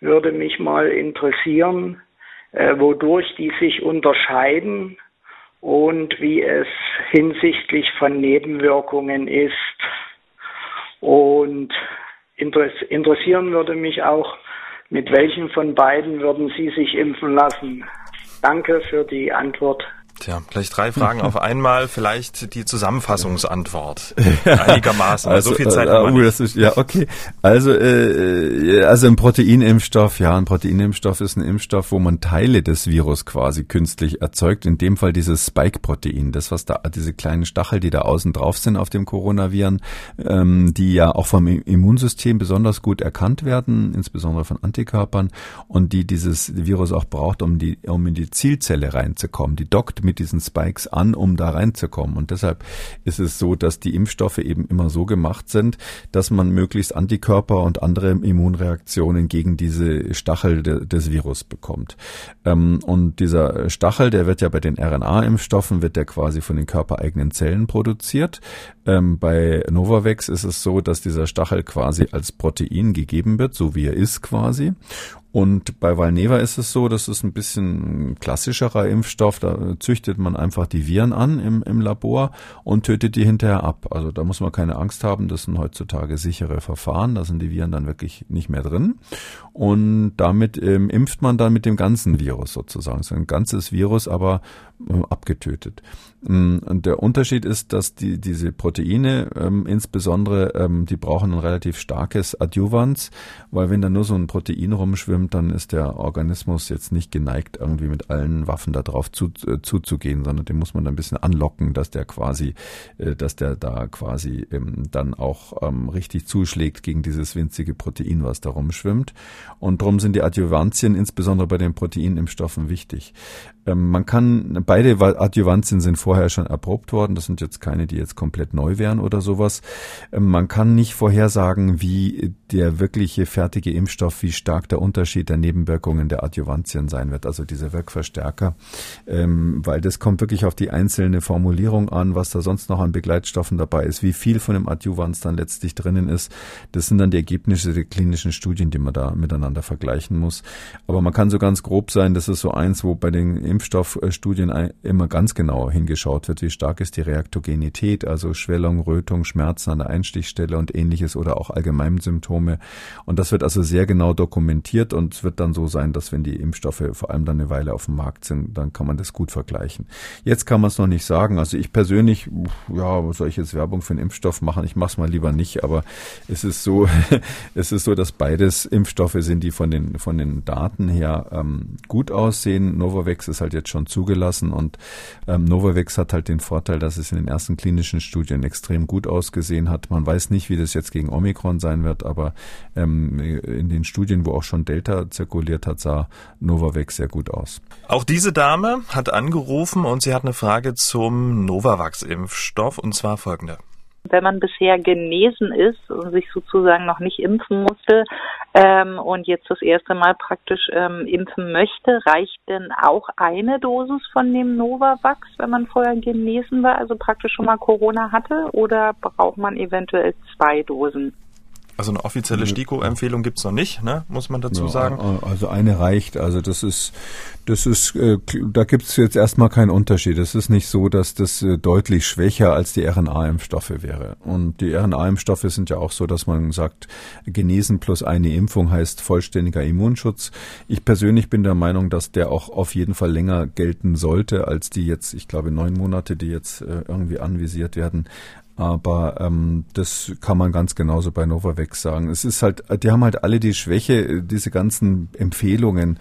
würde mich mal interessieren, äh, wodurch die sich unterscheiden und wie es hinsichtlich von Nebenwirkungen ist. Und interessieren würde mich auch, mit welchen von beiden würden Sie sich impfen lassen? Danke für die Antwort. Tja, vielleicht drei Fragen auf <laughs> einmal, vielleicht die Zusammenfassungsantwort. <laughs> Einigermaßen, also, so viel Zeit äh, haben wir uh, das ist, Ja, okay. Also, äh, also ein Proteinimpfstoff, ja, ein Proteinimpfstoff ist ein Impfstoff, wo man Teile des Virus quasi künstlich erzeugt. In dem Fall dieses Spike-Protein, das was da, diese kleinen Stachel, die da außen drauf sind auf dem Coronaviren, ähm, die ja auch vom Immunsystem besonders gut erkannt werden, insbesondere von Antikörpern und die dieses Virus auch braucht, um die, um in die Zielzelle reinzukommen. Die dockt mit diesen Spikes an, um da reinzukommen. Und deshalb ist es so, dass die Impfstoffe eben immer so gemacht sind, dass man möglichst Antikörper und andere Immunreaktionen gegen diese Stachel de, des Virus bekommt. Ähm, und dieser Stachel, der wird ja bei den RNA-Impfstoffen, wird der quasi von den körpereigenen Zellen produziert. Ähm, bei Novavax ist es so, dass dieser Stachel quasi als Protein gegeben wird, so wie er ist quasi. Und bei Valneva ist es so, das ist ein bisschen klassischerer Impfstoff. Da züchtet man einfach die Viren an im, im Labor und tötet die hinterher ab. Also da muss man keine Angst haben. Das sind heutzutage sichere Verfahren. Da sind die Viren dann wirklich nicht mehr drin. Und damit ähm, impft man dann mit dem ganzen Virus sozusagen. So ein ganzes Virus, aber äh, abgetötet. Mm, und der Unterschied ist, dass die, diese Proteine ähm, insbesondere, ähm, die brauchen ein relativ starkes Adjuvans, weil wenn da nur so ein Protein rumschwimmt, dann ist der Organismus jetzt nicht geneigt, irgendwie mit allen Waffen da drauf zu, äh, zuzugehen, sondern den muss man ein bisschen anlocken, dass der quasi, äh, dass der da quasi ähm, dann auch ähm, richtig zuschlägt gegen dieses winzige Protein, was da rumschwimmt. Und darum sind die Adjuvantien insbesondere bei den Proteinimpfstoffen wichtig. Ähm, man kann, beide Adjuvantien sind vorher schon erprobt worden. Das sind jetzt keine, die jetzt komplett neu wären oder sowas. Ähm, man kann nicht vorhersagen, wie der wirkliche fertige Impfstoff, wie stark der Unterschied der Nebenwirkungen der Adjuvantien sein wird, also diese Wirkverstärker, ähm, weil das kommt wirklich auf die einzelne Formulierung an, was da sonst noch an Begleitstoffen dabei ist, wie viel von dem Adjuvans dann letztlich drinnen ist. Das sind dann die Ergebnisse der klinischen Studien, die man da miteinander vergleichen muss. Aber man kann so ganz grob sein, das ist so eins, wo bei den Impfstoffstudien immer ganz genau hingeschaut wird, wie stark ist die Reaktogenität, also Schwellung, Rötung, Schmerzen an der Einstichstelle und ähnliches oder auch Allgemeinsymptome. Und das wird also sehr genau dokumentiert und es wird dann so sein, dass wenn die Impfstoffe vor allem dann eine Weile auf dem Markt sind, dann kann man das gut vergleichen. Jetzt kann man es noch nicht sagen. Also ich persönlich, ja, soll ich jetzt Werbung für einen Impfstoff machen? Ich mache es mal lieber nicht, aber es ist so, <laughs> es ist so, dass beides Impfstoffe sind, die von den, von den Daten her ähm, gut aussehen. Novavax ist halt jetzt schon zugelassen und ähm, Novavax hat halt den Vorteil, dass es in den ersten klinischen Studien extrem gut ausgesehen hat. Man weiß nicht, wie das jetzt gegen Omikron sein wird, aber ähm, in den Studien, wo auch schon Delta zirkuliert hat, sah Novavax sehr gut aus. Auch diese Dame hat angerufen und sie hat eine Frage zum Novavax-Impfstoff und zwar folgende. Wenn man bisher genesen ist und sich sozusagen noch nicht impfen musste ähm, und jetzt das erste Mal praktisch ähm, impfen möchte, reicht denn auch eine Dosis von dem Novavax, wenn man vorher genesen war, also praktisch schon mal Corona hatte, oder braucht man eventuell zwei Dosen? Also eine offizielle STIKO-Empfehlung gibt's noch nicht, ne? muss man dazu ja, sagen. Also eine reicht. Also das ist, das ist, äh, da gibt's jetzt erstmal keinen Unterschied. Es ist nicht so, dass das äh, deutlich schwächer als die RNA-Impfstoffe wäre. Und die RNA-Impfstoffe sind ja auch so, dass man sagt, genesen plus eine Impfung heißt vollständiger Immunschutz. Ich persönlich bin der Meinung, dass der auch auf jeden Fall länger gelten sollte als die jetzt, ich glaube, neun Monate, die jetzt äh, irgendwie anvisiert werden. Aber ähm, das kann man ganz genauso bei Novavax sagen. Es ist halt, die haben halt alle die Schwäche, diese ganzen Empfehlungen,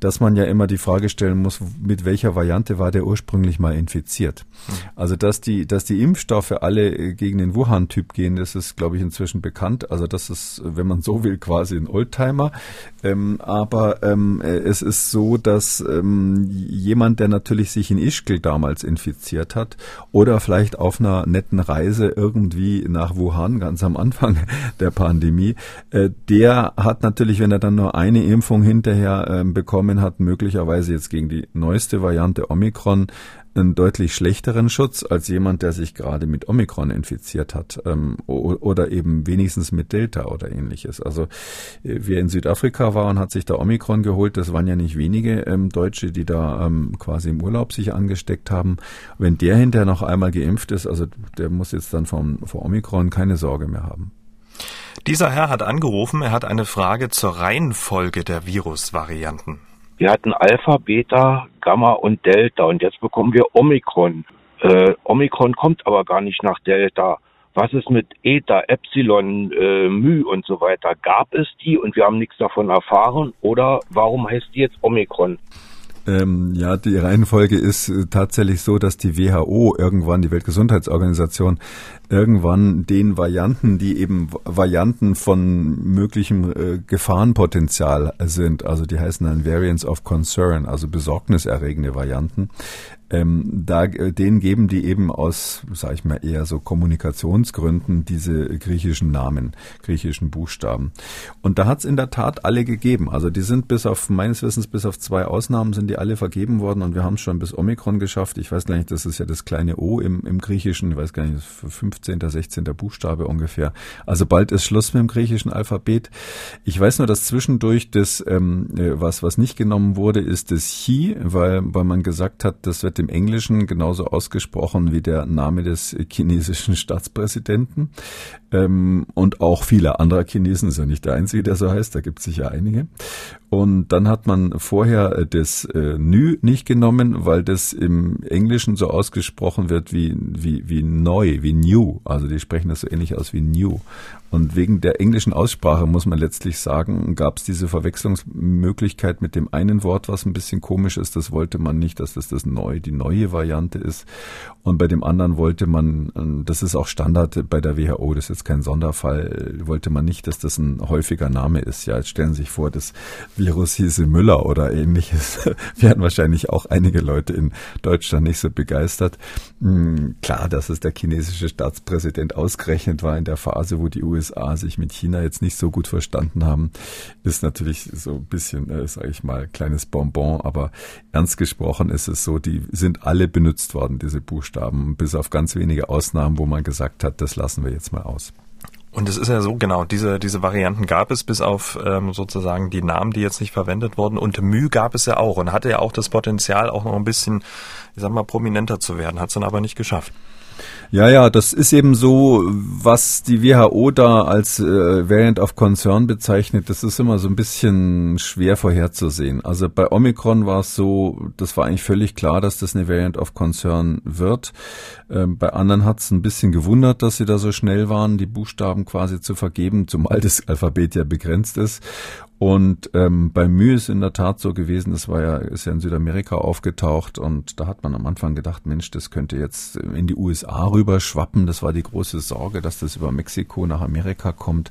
dass man ja immer die Frage stellen muss, mit welcher Variante war der ursprünglich mal infiziert. Also dass die, dass die Impfstoffe alle gegen den Wuhan-Typ gehen, das ist, glaube ich, inzwischen bekannt. Also das ist, wenn man so will, quasi ein Oldtimer. Ähm, aber ähm, es ist so, dass ähm, jemand, der natürlich sich in Ischgl damals infiziert hat oder vielleicht auf einer netten Reise Reise irgendwie nach Wuhan, ganz am Anfang <laughs> der Pandemie, äh, der hat natürlich, wenn er dann nur eine Impfung hinterher äh, bekommen hat, möglicherweise jetzt gegen die neueste Variante Omikron, einen deutlich schlechteren Schutz als jemand, der sich gerade mit Omikron infiziert hat ähm, oder eben wenigstens mit Delta oder ähnliches. Also äh, wer in Südafrika war und hat sich da Omikron geholt, das waren ja nicht wenige ähm, Deutsche, die da ähm, quasi im Urlaub sich angesteckt haben. Wenn der hinterher noch einmal geimpft ist, also der muss jetzt dann vom, vor Omikron keine Sorge mehr haben. Dieser Herr hat angerufen, er hat eine Frage zur Reihenfolge der Virusvarianten. Wir hatten Alpha, Beta, Gamma und Delta und jetzt bekommen wir Omikron. Äh, Omikron kommt aber gar nicht nach Delta. Was ist mit Eta, Epsilon, äh, Mu und so weiter? Gab es die und wir haben nichts davon erfahren? Oder warum heißt die jetzt Omikron? Ähm, ja, die Reihenfolge ist äh, tatsächlich so, dass die WHO irgendwann, die Weltgesundheitsorganisation, irgendwann den Varianten, die eben Varianten von möglichem äh, Gefahrenpotenzial sind, also die heißen dann Variants of Concern, also besorgniserregende Varianten, ähm, da, äh, denen geben die eben aus, sage ich mal, eher so Kommunikationsgründen diese griechischen Namen, griechischen Buchstaben. Und da hat es in der Tat alle gegeben. Also die sind bis auf, meines Wissens, bis auf zwei Ausnahmen sind die alle vergeben worden und wir haben es schon bis Omikron geschafft. Ich weiß gar nicht, das ist ja das kleine O im, im Griechischen, ich weiß gar nicht, 15., 16. Buchstabe ungefähr. Also bald ist Schluss mit dem griechischen Alphabet. Ich weiß nur, dass zwischendurch das, ähm, äh, was, was nicht genommen wurde, ist das Chi, weil, weil man gesagt hat, das wird im Englischen genauso ausgesprochen wie der Name des chinesischen Staatspräsidenten ähm, und auch viele anderer Chinesen. Ist ja nicht der einzige, der so heißt, da gibt es sicher einige. Und dann hat man vorher äh, das äh, Nü nicht genommen, weil das im Englischen so ausgesprochen wird wie, wie, wie neu, wie new. Also die sprechen das so ähnlich aus wie new. Und wegen der englischen Aussprache muss man letztlich sagen, gab es diese Verwechslungsmöglichkeit mit dem einen Wort, was ein bisschen komisch ist. Das wollte man nicht, dass das das neu, die neue Variante ist. Und bei dem anderen wollte man, äh, das ist auch Standard bei der WHO, das ist jetzt kein Sonderfall, wollte man nicht, dass das ein häufiger Name ist. Ja, jetzt stellen Sie sich vor, das Virus hieße Müller oder ähnliches. <laughs> Wären wahrscheinlich auch einige Leute in Deutschland nicht so begeistert. Hm, klar, dass es der chinesische Staatspräsident ausgerechnet war in der Phase, wo die USA USA sich mit China jetzt nicht so gut verstanden haben, ist natürlich so ein bisschen, äh, sage ich mal, kleines Bonbon. Aber ernst gesprochen ist es so, die sind alle benutzt worden, diese Buchstaben, bis auf ganz wenige Ausnahmen, wo man gesagt hat, das lassen wir jetzt mal aus. Und es ist ja so, genau, diese, diese Varianten gab es bis auf ähm, sozusagen die Namen, die jetzt nicht verwendet wurden. Und Mü gab es ja auch und hatte ja auch das Potenzial, auch noch ein bisschen, ich sag mal, prominenter zu werden, hat es dann aber nicht geschafft. Ja, ja, das ist eben so, was die WHO da als äh, Variant of Concern bezeichnet, das ist immer so ein bisschen schwer vorherzusehen. Also bei Omikron war es so, das war eigentlich völlig klar, dass das eine Variant of Concern wird. Ähm, bei anderen hat es ein bisschen gewundert, dass sie da so schnell waren, die Buchstaben quasi zu vergeben, zumal das Alphabet ja begrenzt ist. Und ähm, bei Mühe ist in der Tat so gewesen, das war ja, ist ja in Südamerika aufgetaucht und da hat man am Anfang gedacht, Mensch, das könnte jetzt in die USA rüber schwappen. Das war die große Sorge, dass das über Mexiko nach Amerika kommt.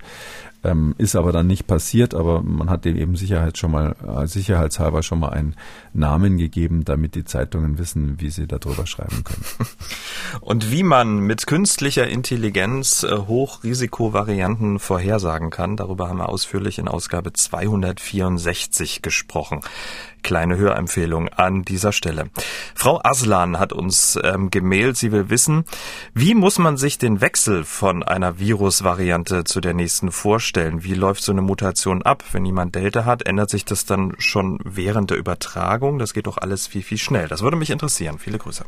Ähm, ist aber dann nicht passiert, aber man hat dem eben Sicherheit schon mal, äh, sicherheitshalber schon mal einen Namen gegeben, damit die Zeitungen wissen, wie sie darüber schreiben können. <laughs> Und wie man mit künstlicher Intelligenz äh, Hochrisikovarianten vorhersagen kann, darüber haben wir ausführlich in Ausgabe 264 gesprochen kleine Hörempfehlung an dieser Stelle. Frau Aslan hat uns ähm, gemailt, sie will wissen, wie muss man sich den Wechsel von einer Virusvariante zu der nächsten vorstellen? Wie läuft so eine Mutation ab? Wenn jemand Delta hat, ändert sich das dann schon während der Übertragung? Das geht doch alles viel, viel schnell. Das würde mich interessieren. Viele Grüße.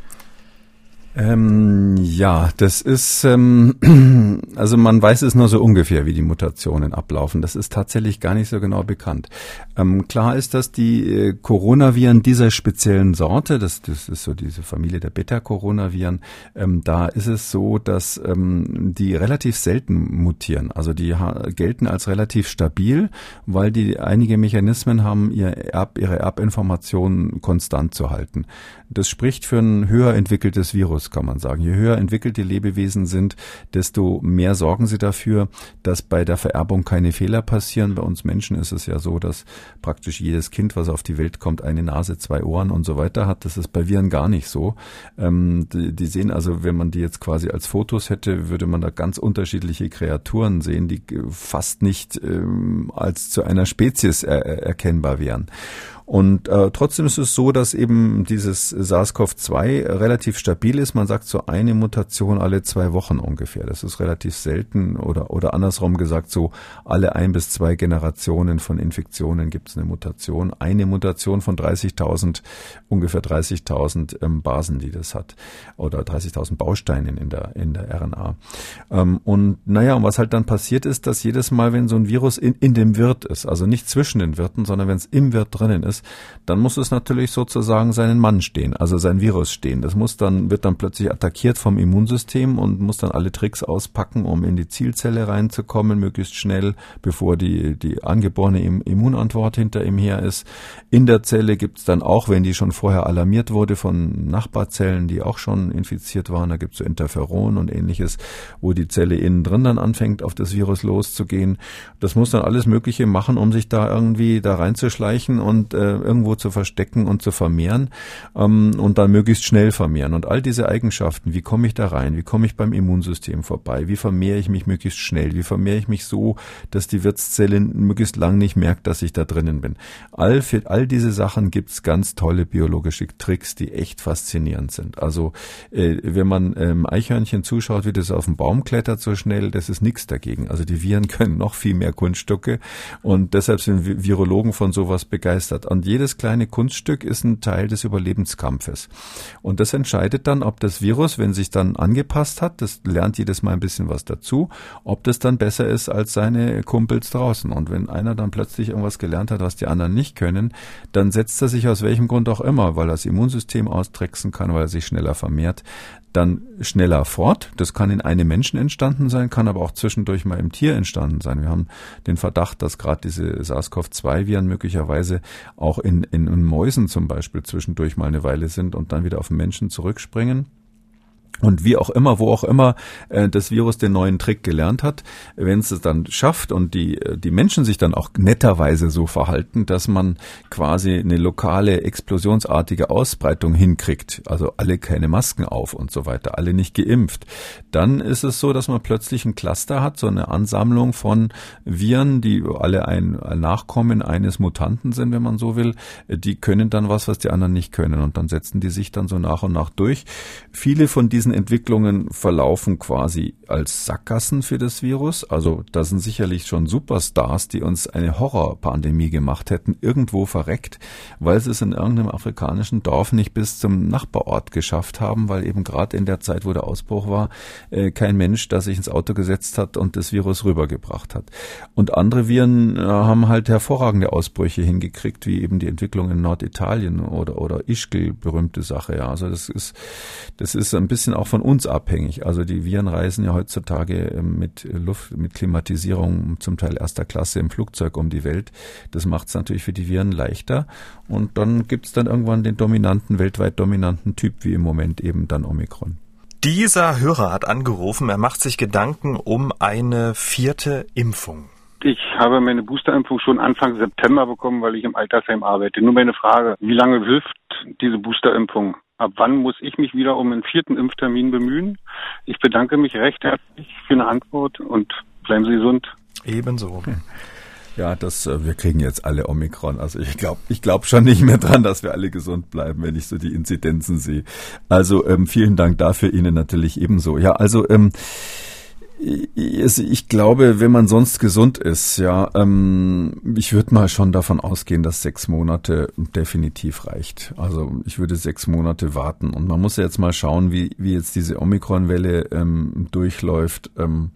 Ähm, ja, das ist, ähm, <clears throat> also man weiß es nur so ungefähr, wie die Mutationen ablaufen. Das ist tatsächlich gar nicht so genau bekannt. Ähm, klar ist, dass die äh, Coronaviren dieser speziellen Sorte, das, das ist so diese Familie der Beta-Coronaviren, ähm, da ist es so, dass ähm, die relativ selten mutieren. Also die gelten als relativ stabil, weil die einige Mechanismen haben, ihr Erb, ihre Erbinformationen konstant zu halten. Das spricht für ein höher entwickeltes Virus, kann man sagen. Je höher entwickelte Lebewesen sind, desto mehr sorgen sie dafür, dass bei der Vererbung keine Fehler passieren. Bei uns Menschen ist es ja so, dass praktisch jedes Kind, was auf die Welt kommt, eine Nase, zwei Ohren und so weiter hat. Das ist bei Viren gar nicht so. Ähm, die, die, sehen also, wenn man die jetzt quasi als Fotos hätte, würde man da ganz unterschiedliche Kreaturen sehen, die fast nicht ähm, als zu einer Spezies er erkennbar wären. Und äh, trotzdem ist es so, dass eben dieses SARS-CoV-2 relativ stabil ist. Man sagt so eine Mutation alle zwei Wochen ungefähr. Das ist relativ selten oder, oder andersrum gesagt, so alle ein bis zwei Generationen von Infektionen gibt es eine Mutation. Eine Mutation von 30.000, ungefähr 30.000 ähm, Basen, die das hat. Oder 30.000 Bausteinen in der, in der RNA. Ähm, und naja, und was halt dann passiert ist, dass jedes Mal, wenn so ein Virus in, in dem Wirt ist, also nicht zwischen den Wirten, sondern wenn es im Wirt drinnen ist, dann muss es natürlich sozusagen seinen Mann stehen, also sein Virus stehen. Das muss dann, wird dann plötzlich attackiert vom Immunsystem und muss dann alle Tricks auspacken, um in die Zielzelle reinzukommen, möglichst schnell, bevor die, die angeborene Immunantwort hinter ihm her ist. In der Zelle gibt's dann auch, wenn die schon vorher alarmiert wurde von Nachbarzellen, die auch schon infiziert waren, da gibt's so Interferon und ähnliches, wo die Zelle innen drin dann anfängt, auf das Virus loszugehen. Das muss dann alles Mögliche machen, um sich da irgendwie da reinzuschleichen und äh, irgendwo zu verstecken und zu vermehren ähm, und dann möglichst schnell vermehren. Und all diese Eigenschaften, wie komme ich da rein, wie komme ich beim Immunsystem vorbei, wie vermehre ich mich möglichst schnell, wie vermehre ich mich so, dass die Wirtszelle möglichst lang nicht merkt, dass ich da drinnen bin. All, für all diese Sachen gibt's ganz tolle biologische Tricks, die echt faszinierend sind. Also äh, wenn man ähm, Eichhörnchen zuschaut, wie das auf dem Baum klettert so schnell, das ist nichts dagegen. Also die Viren <laughs> können noch viel mehr Kunststücke und deshalb sind Virologen von sowas begeistert. Und jedes kleine Kunststück ist ein Teil des Überlebenskampfes. Und das entscheidet dann, ob das Virus, wenn sich dann angepasst hat, das lernt jedes Mal ein bisschen was dazu, ob das dann besser ist als seine Kumpels draußen. Und wenn einer dann plötzlich irgendwas gelernt hat, was die anderen nicht können, dann setzt er sich aus welchem Grund auch immer, weil er das Immunsystem austricksen kann, weil er sich schneller vermehrt, dann schneller fort. Das kann in einem Menschen entstanden sein, kann aber auch zwischendurch mal im Tier entstanden sein. Wir haben den Verdacht, dass gerade diese SARS-CoV-2-Viren möglicherweise auch in, in, Mäusen zum Beispiel zwischendurch mal eine Weile sind und dann wieder auf den Menschen zurückspringen. Und wie auch immer, wo auch immer äh, das Virus den neuen Trick gelernt hat, wenn es es dann schafft und die, äh, die Menschen sich dann auch netterweise so verhalten, dass man quasi eine lokale explosionsartige Ausbreitung hinkriegt, also alle keine Masken auf und so weiter, alle nicht geimpft, dann ist es so, dass man plötzlich ein Cluster hat, so eine Ansammlung von Viren, die alle ein, Nachkommen eines Mutanten sind, wenn man so will, die können dann was, was die anderen nicht können und dann setzen die sich dann so nach und nach durch. Viele von diesen diesen Entwicklungen verlaufen quasi als Sackgassen für das Virus. Also da sind sicherlich schon Superstars, die uns eine Horrorpandemie gemacht hätten, irgendwo verreckt, weil sie es in irgendeinem afrikanischen Dorf nicht bis zum Nachbarort geschafft haben, weil eben gerade in der Zeit, wo der Ausbruch war, äh, kein Mensch, der sich ins Auto gesetzt hat und das Virus rübergebracht hat. Und andere Viren äh, haben halt hervorragende Ausbrüche hingekriegt, wie eben die Entwicklung in Norditalien oder, oder Ischgl, berühmte Sache. Ja, also das ist, das ist ein bisschen bisschen auch von uns abhängig. Also die Viren reisen ja heutzutage ähm, mit Luft, mit Klimatisierung zum Teil erster Klasse im Flugzeug um die Welt. Das macht es natürlich für die Viren leichter. Und dann gibt es dann irgendwann den dominanten, weltweit dominanten Typ, wie im Moment eben dann Omikron. Dieser Hörer hat angerufen, er macht sich Gedanken um eine vierte Impfung. Ich habe meine Boosterimpfung schon Anfang September bekommen, weil ich im Altersheim arbeite. Nur meine Frage, wie lange hilft diese Boosterimpfung? Ab wann muss ich mich wieder um einen vierten Impftermin bemühen? Ich bedanke mich recht herzlich für eine Antwort und bleiben Sie gesund. Ebenso. Ja, das, äh, wir kriegen jetzt alle Omikron. Also ich glaube, ich glaube schon nicht mehr dran, dass wir alle gesund bleiben, wenn ich so die Inzidenzen sehe. Also ähm, vielen Dank dafür Ihnen natürlich ebenso. Ja, also ähm, Ich glaube, wenn man sonst gesund ist, ja, ähm, ich würde mal schon davon ausgehen, dass sechs Monate definitiv reicht. Also ich würde sechs Monate warten und man muss ja jetzt mal schauen, wie, wie jetzt diese Omikron-Welle ähm, durchläuft. Ähm,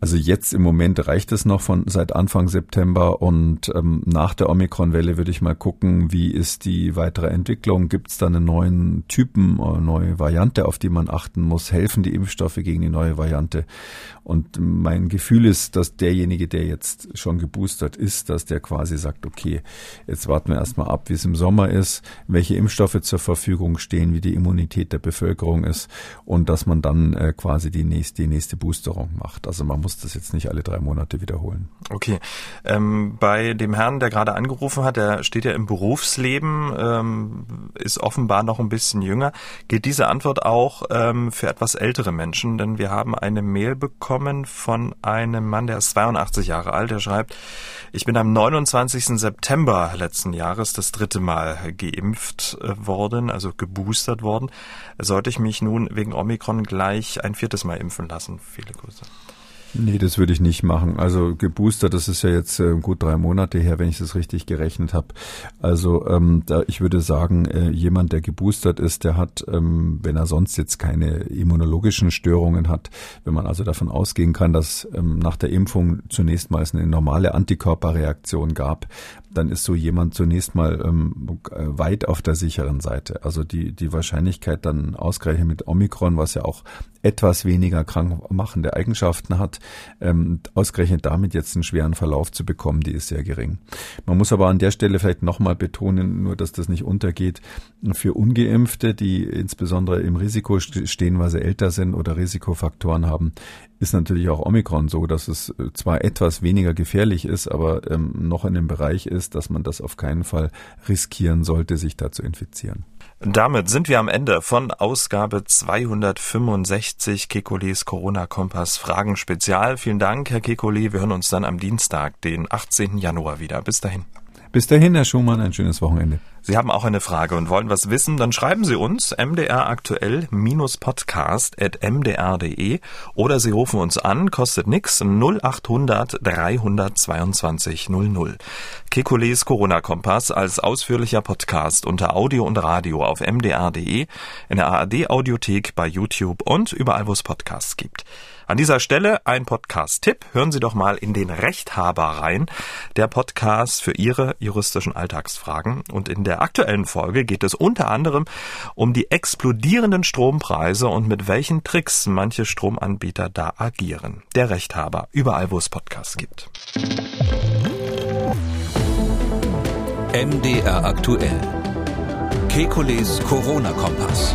also jetzt im Moment reicht es noch von seit Anfang September und ähm, nach der Omikron-Welle würde ich mal gucken, wie ist die weitere Entwicklung? Gibt es da einen neuen Typen oder neue Variante, auf die man achten muss? Helfen die Impfstoffe gegen die neue Variante? Und mein Gefühl ist, dass derjenige, der jetzt schon geboostert ist, dass der quasi sagt, okay, jetzt warten wir erstmal ab, wie es im Sommer ist, welche Impfstoffe zur Verfügung stehen, wie die Immunität der Bevölkerung ist und dass man dann äh, quasi die nächste, die nächste Boosterung macht. Also man muss muss das jetzt nicht alle drei Monate wiederholen. Okay. Ähm, bei dem Herrn, der gerade angerufen hat, der steht ja im Berufsleben, ähm, ist offenbar noch ein bisschen jünger. Gilt diese Antwort auch ähm, für etwas ältere Menschen? Denn wir haben eine Mail bekommen von einem Mann, der ist 82 Jahre alt, der schreibt, ich bin am 29. September letzten Jahres das dritte Mal geimpft äh, worden, also geboostert worden. Sollte ich mich nun wegen Omikron gleich ein viertes Mal impfen lassen? Viele Grüße. Nee, das würde ich nicht machen. Also geboostert, das ist ja jetzt äh, gut drei Monate her, wenn ich das richtig gerechnet habe. Also ähm, da, ich würde sagen, äh, jemand, der geboostert ist, der hat, ähm, wenn er sonst jetzt keine immunologischen Störungen hat, wenn man also davon ausgehen kann, dass ähm, nach der Impfung zunächst mal eine normale Antikörperreaktion gab, dann ist so jemand zunächst mal ähm, weit auf der sicheren Seite. Also die, die Wahrscheinlichkeit dann ausgerechnet mit Omikron, was ja auch etwas weniger krankmachende Eigenschaften hat, ähm, ausgerechnet damit jetzt einen schweren Verlauf zu bekommen, die ist sehr gering. Man muss aber an der Stelle vielleicht nochmal betonen, nur dass das nicht untergeht, für Ungeimpfte, die insbesondere im Risiko stehen, weil sie älter sind oder Risikofaktoren haben, ist natürlich auch Omikron so, dass es äh, zwar etwas weniger gefährlich ist, aber ähm, noch in dem Bereich ist, dass man das auf keinen Fall riskieren sollte, sich da zu infizieren. Damit sind wir am Ende von Ausgabe 265 Kekules Corona-Kompass Fragen Spezial. Vielen Dank, Herr Kekule. Wir hören uns dann am Dienstag, den 18. Januar wieder. Bis dahin. Bis dahin, Herr Schumann, ein schönes Wochenende. Sie haben auch eine Frage und wollen was wissen, dann schreiben Sie uns mdraktuell-podcast.mdr.de oder Sie rufen uns an, kostet nix 0800 322 00. Kekules Corona-Kompass als ausführlicher Podcast unter Audio und Radio auf mdr.de, in der ARD-Audiothek, bei YouTube und überall, wo es Podcasts gibt. An dieser Stelle ein Podcast-Tipp. Hören Sie doch mal in den Rechthaber rein. Der Podcast für Ihre juristischen Alltagsfragen. Und in der aktuellen Folge geht es unter anderem um die explodierenden Strompreise und mit welchen Tricks manche Stromanbieter da agieren. Der Rechthaber. Überall, wo es Podcasts gibt. MDR aktuell. Kekules Corona-Kompass.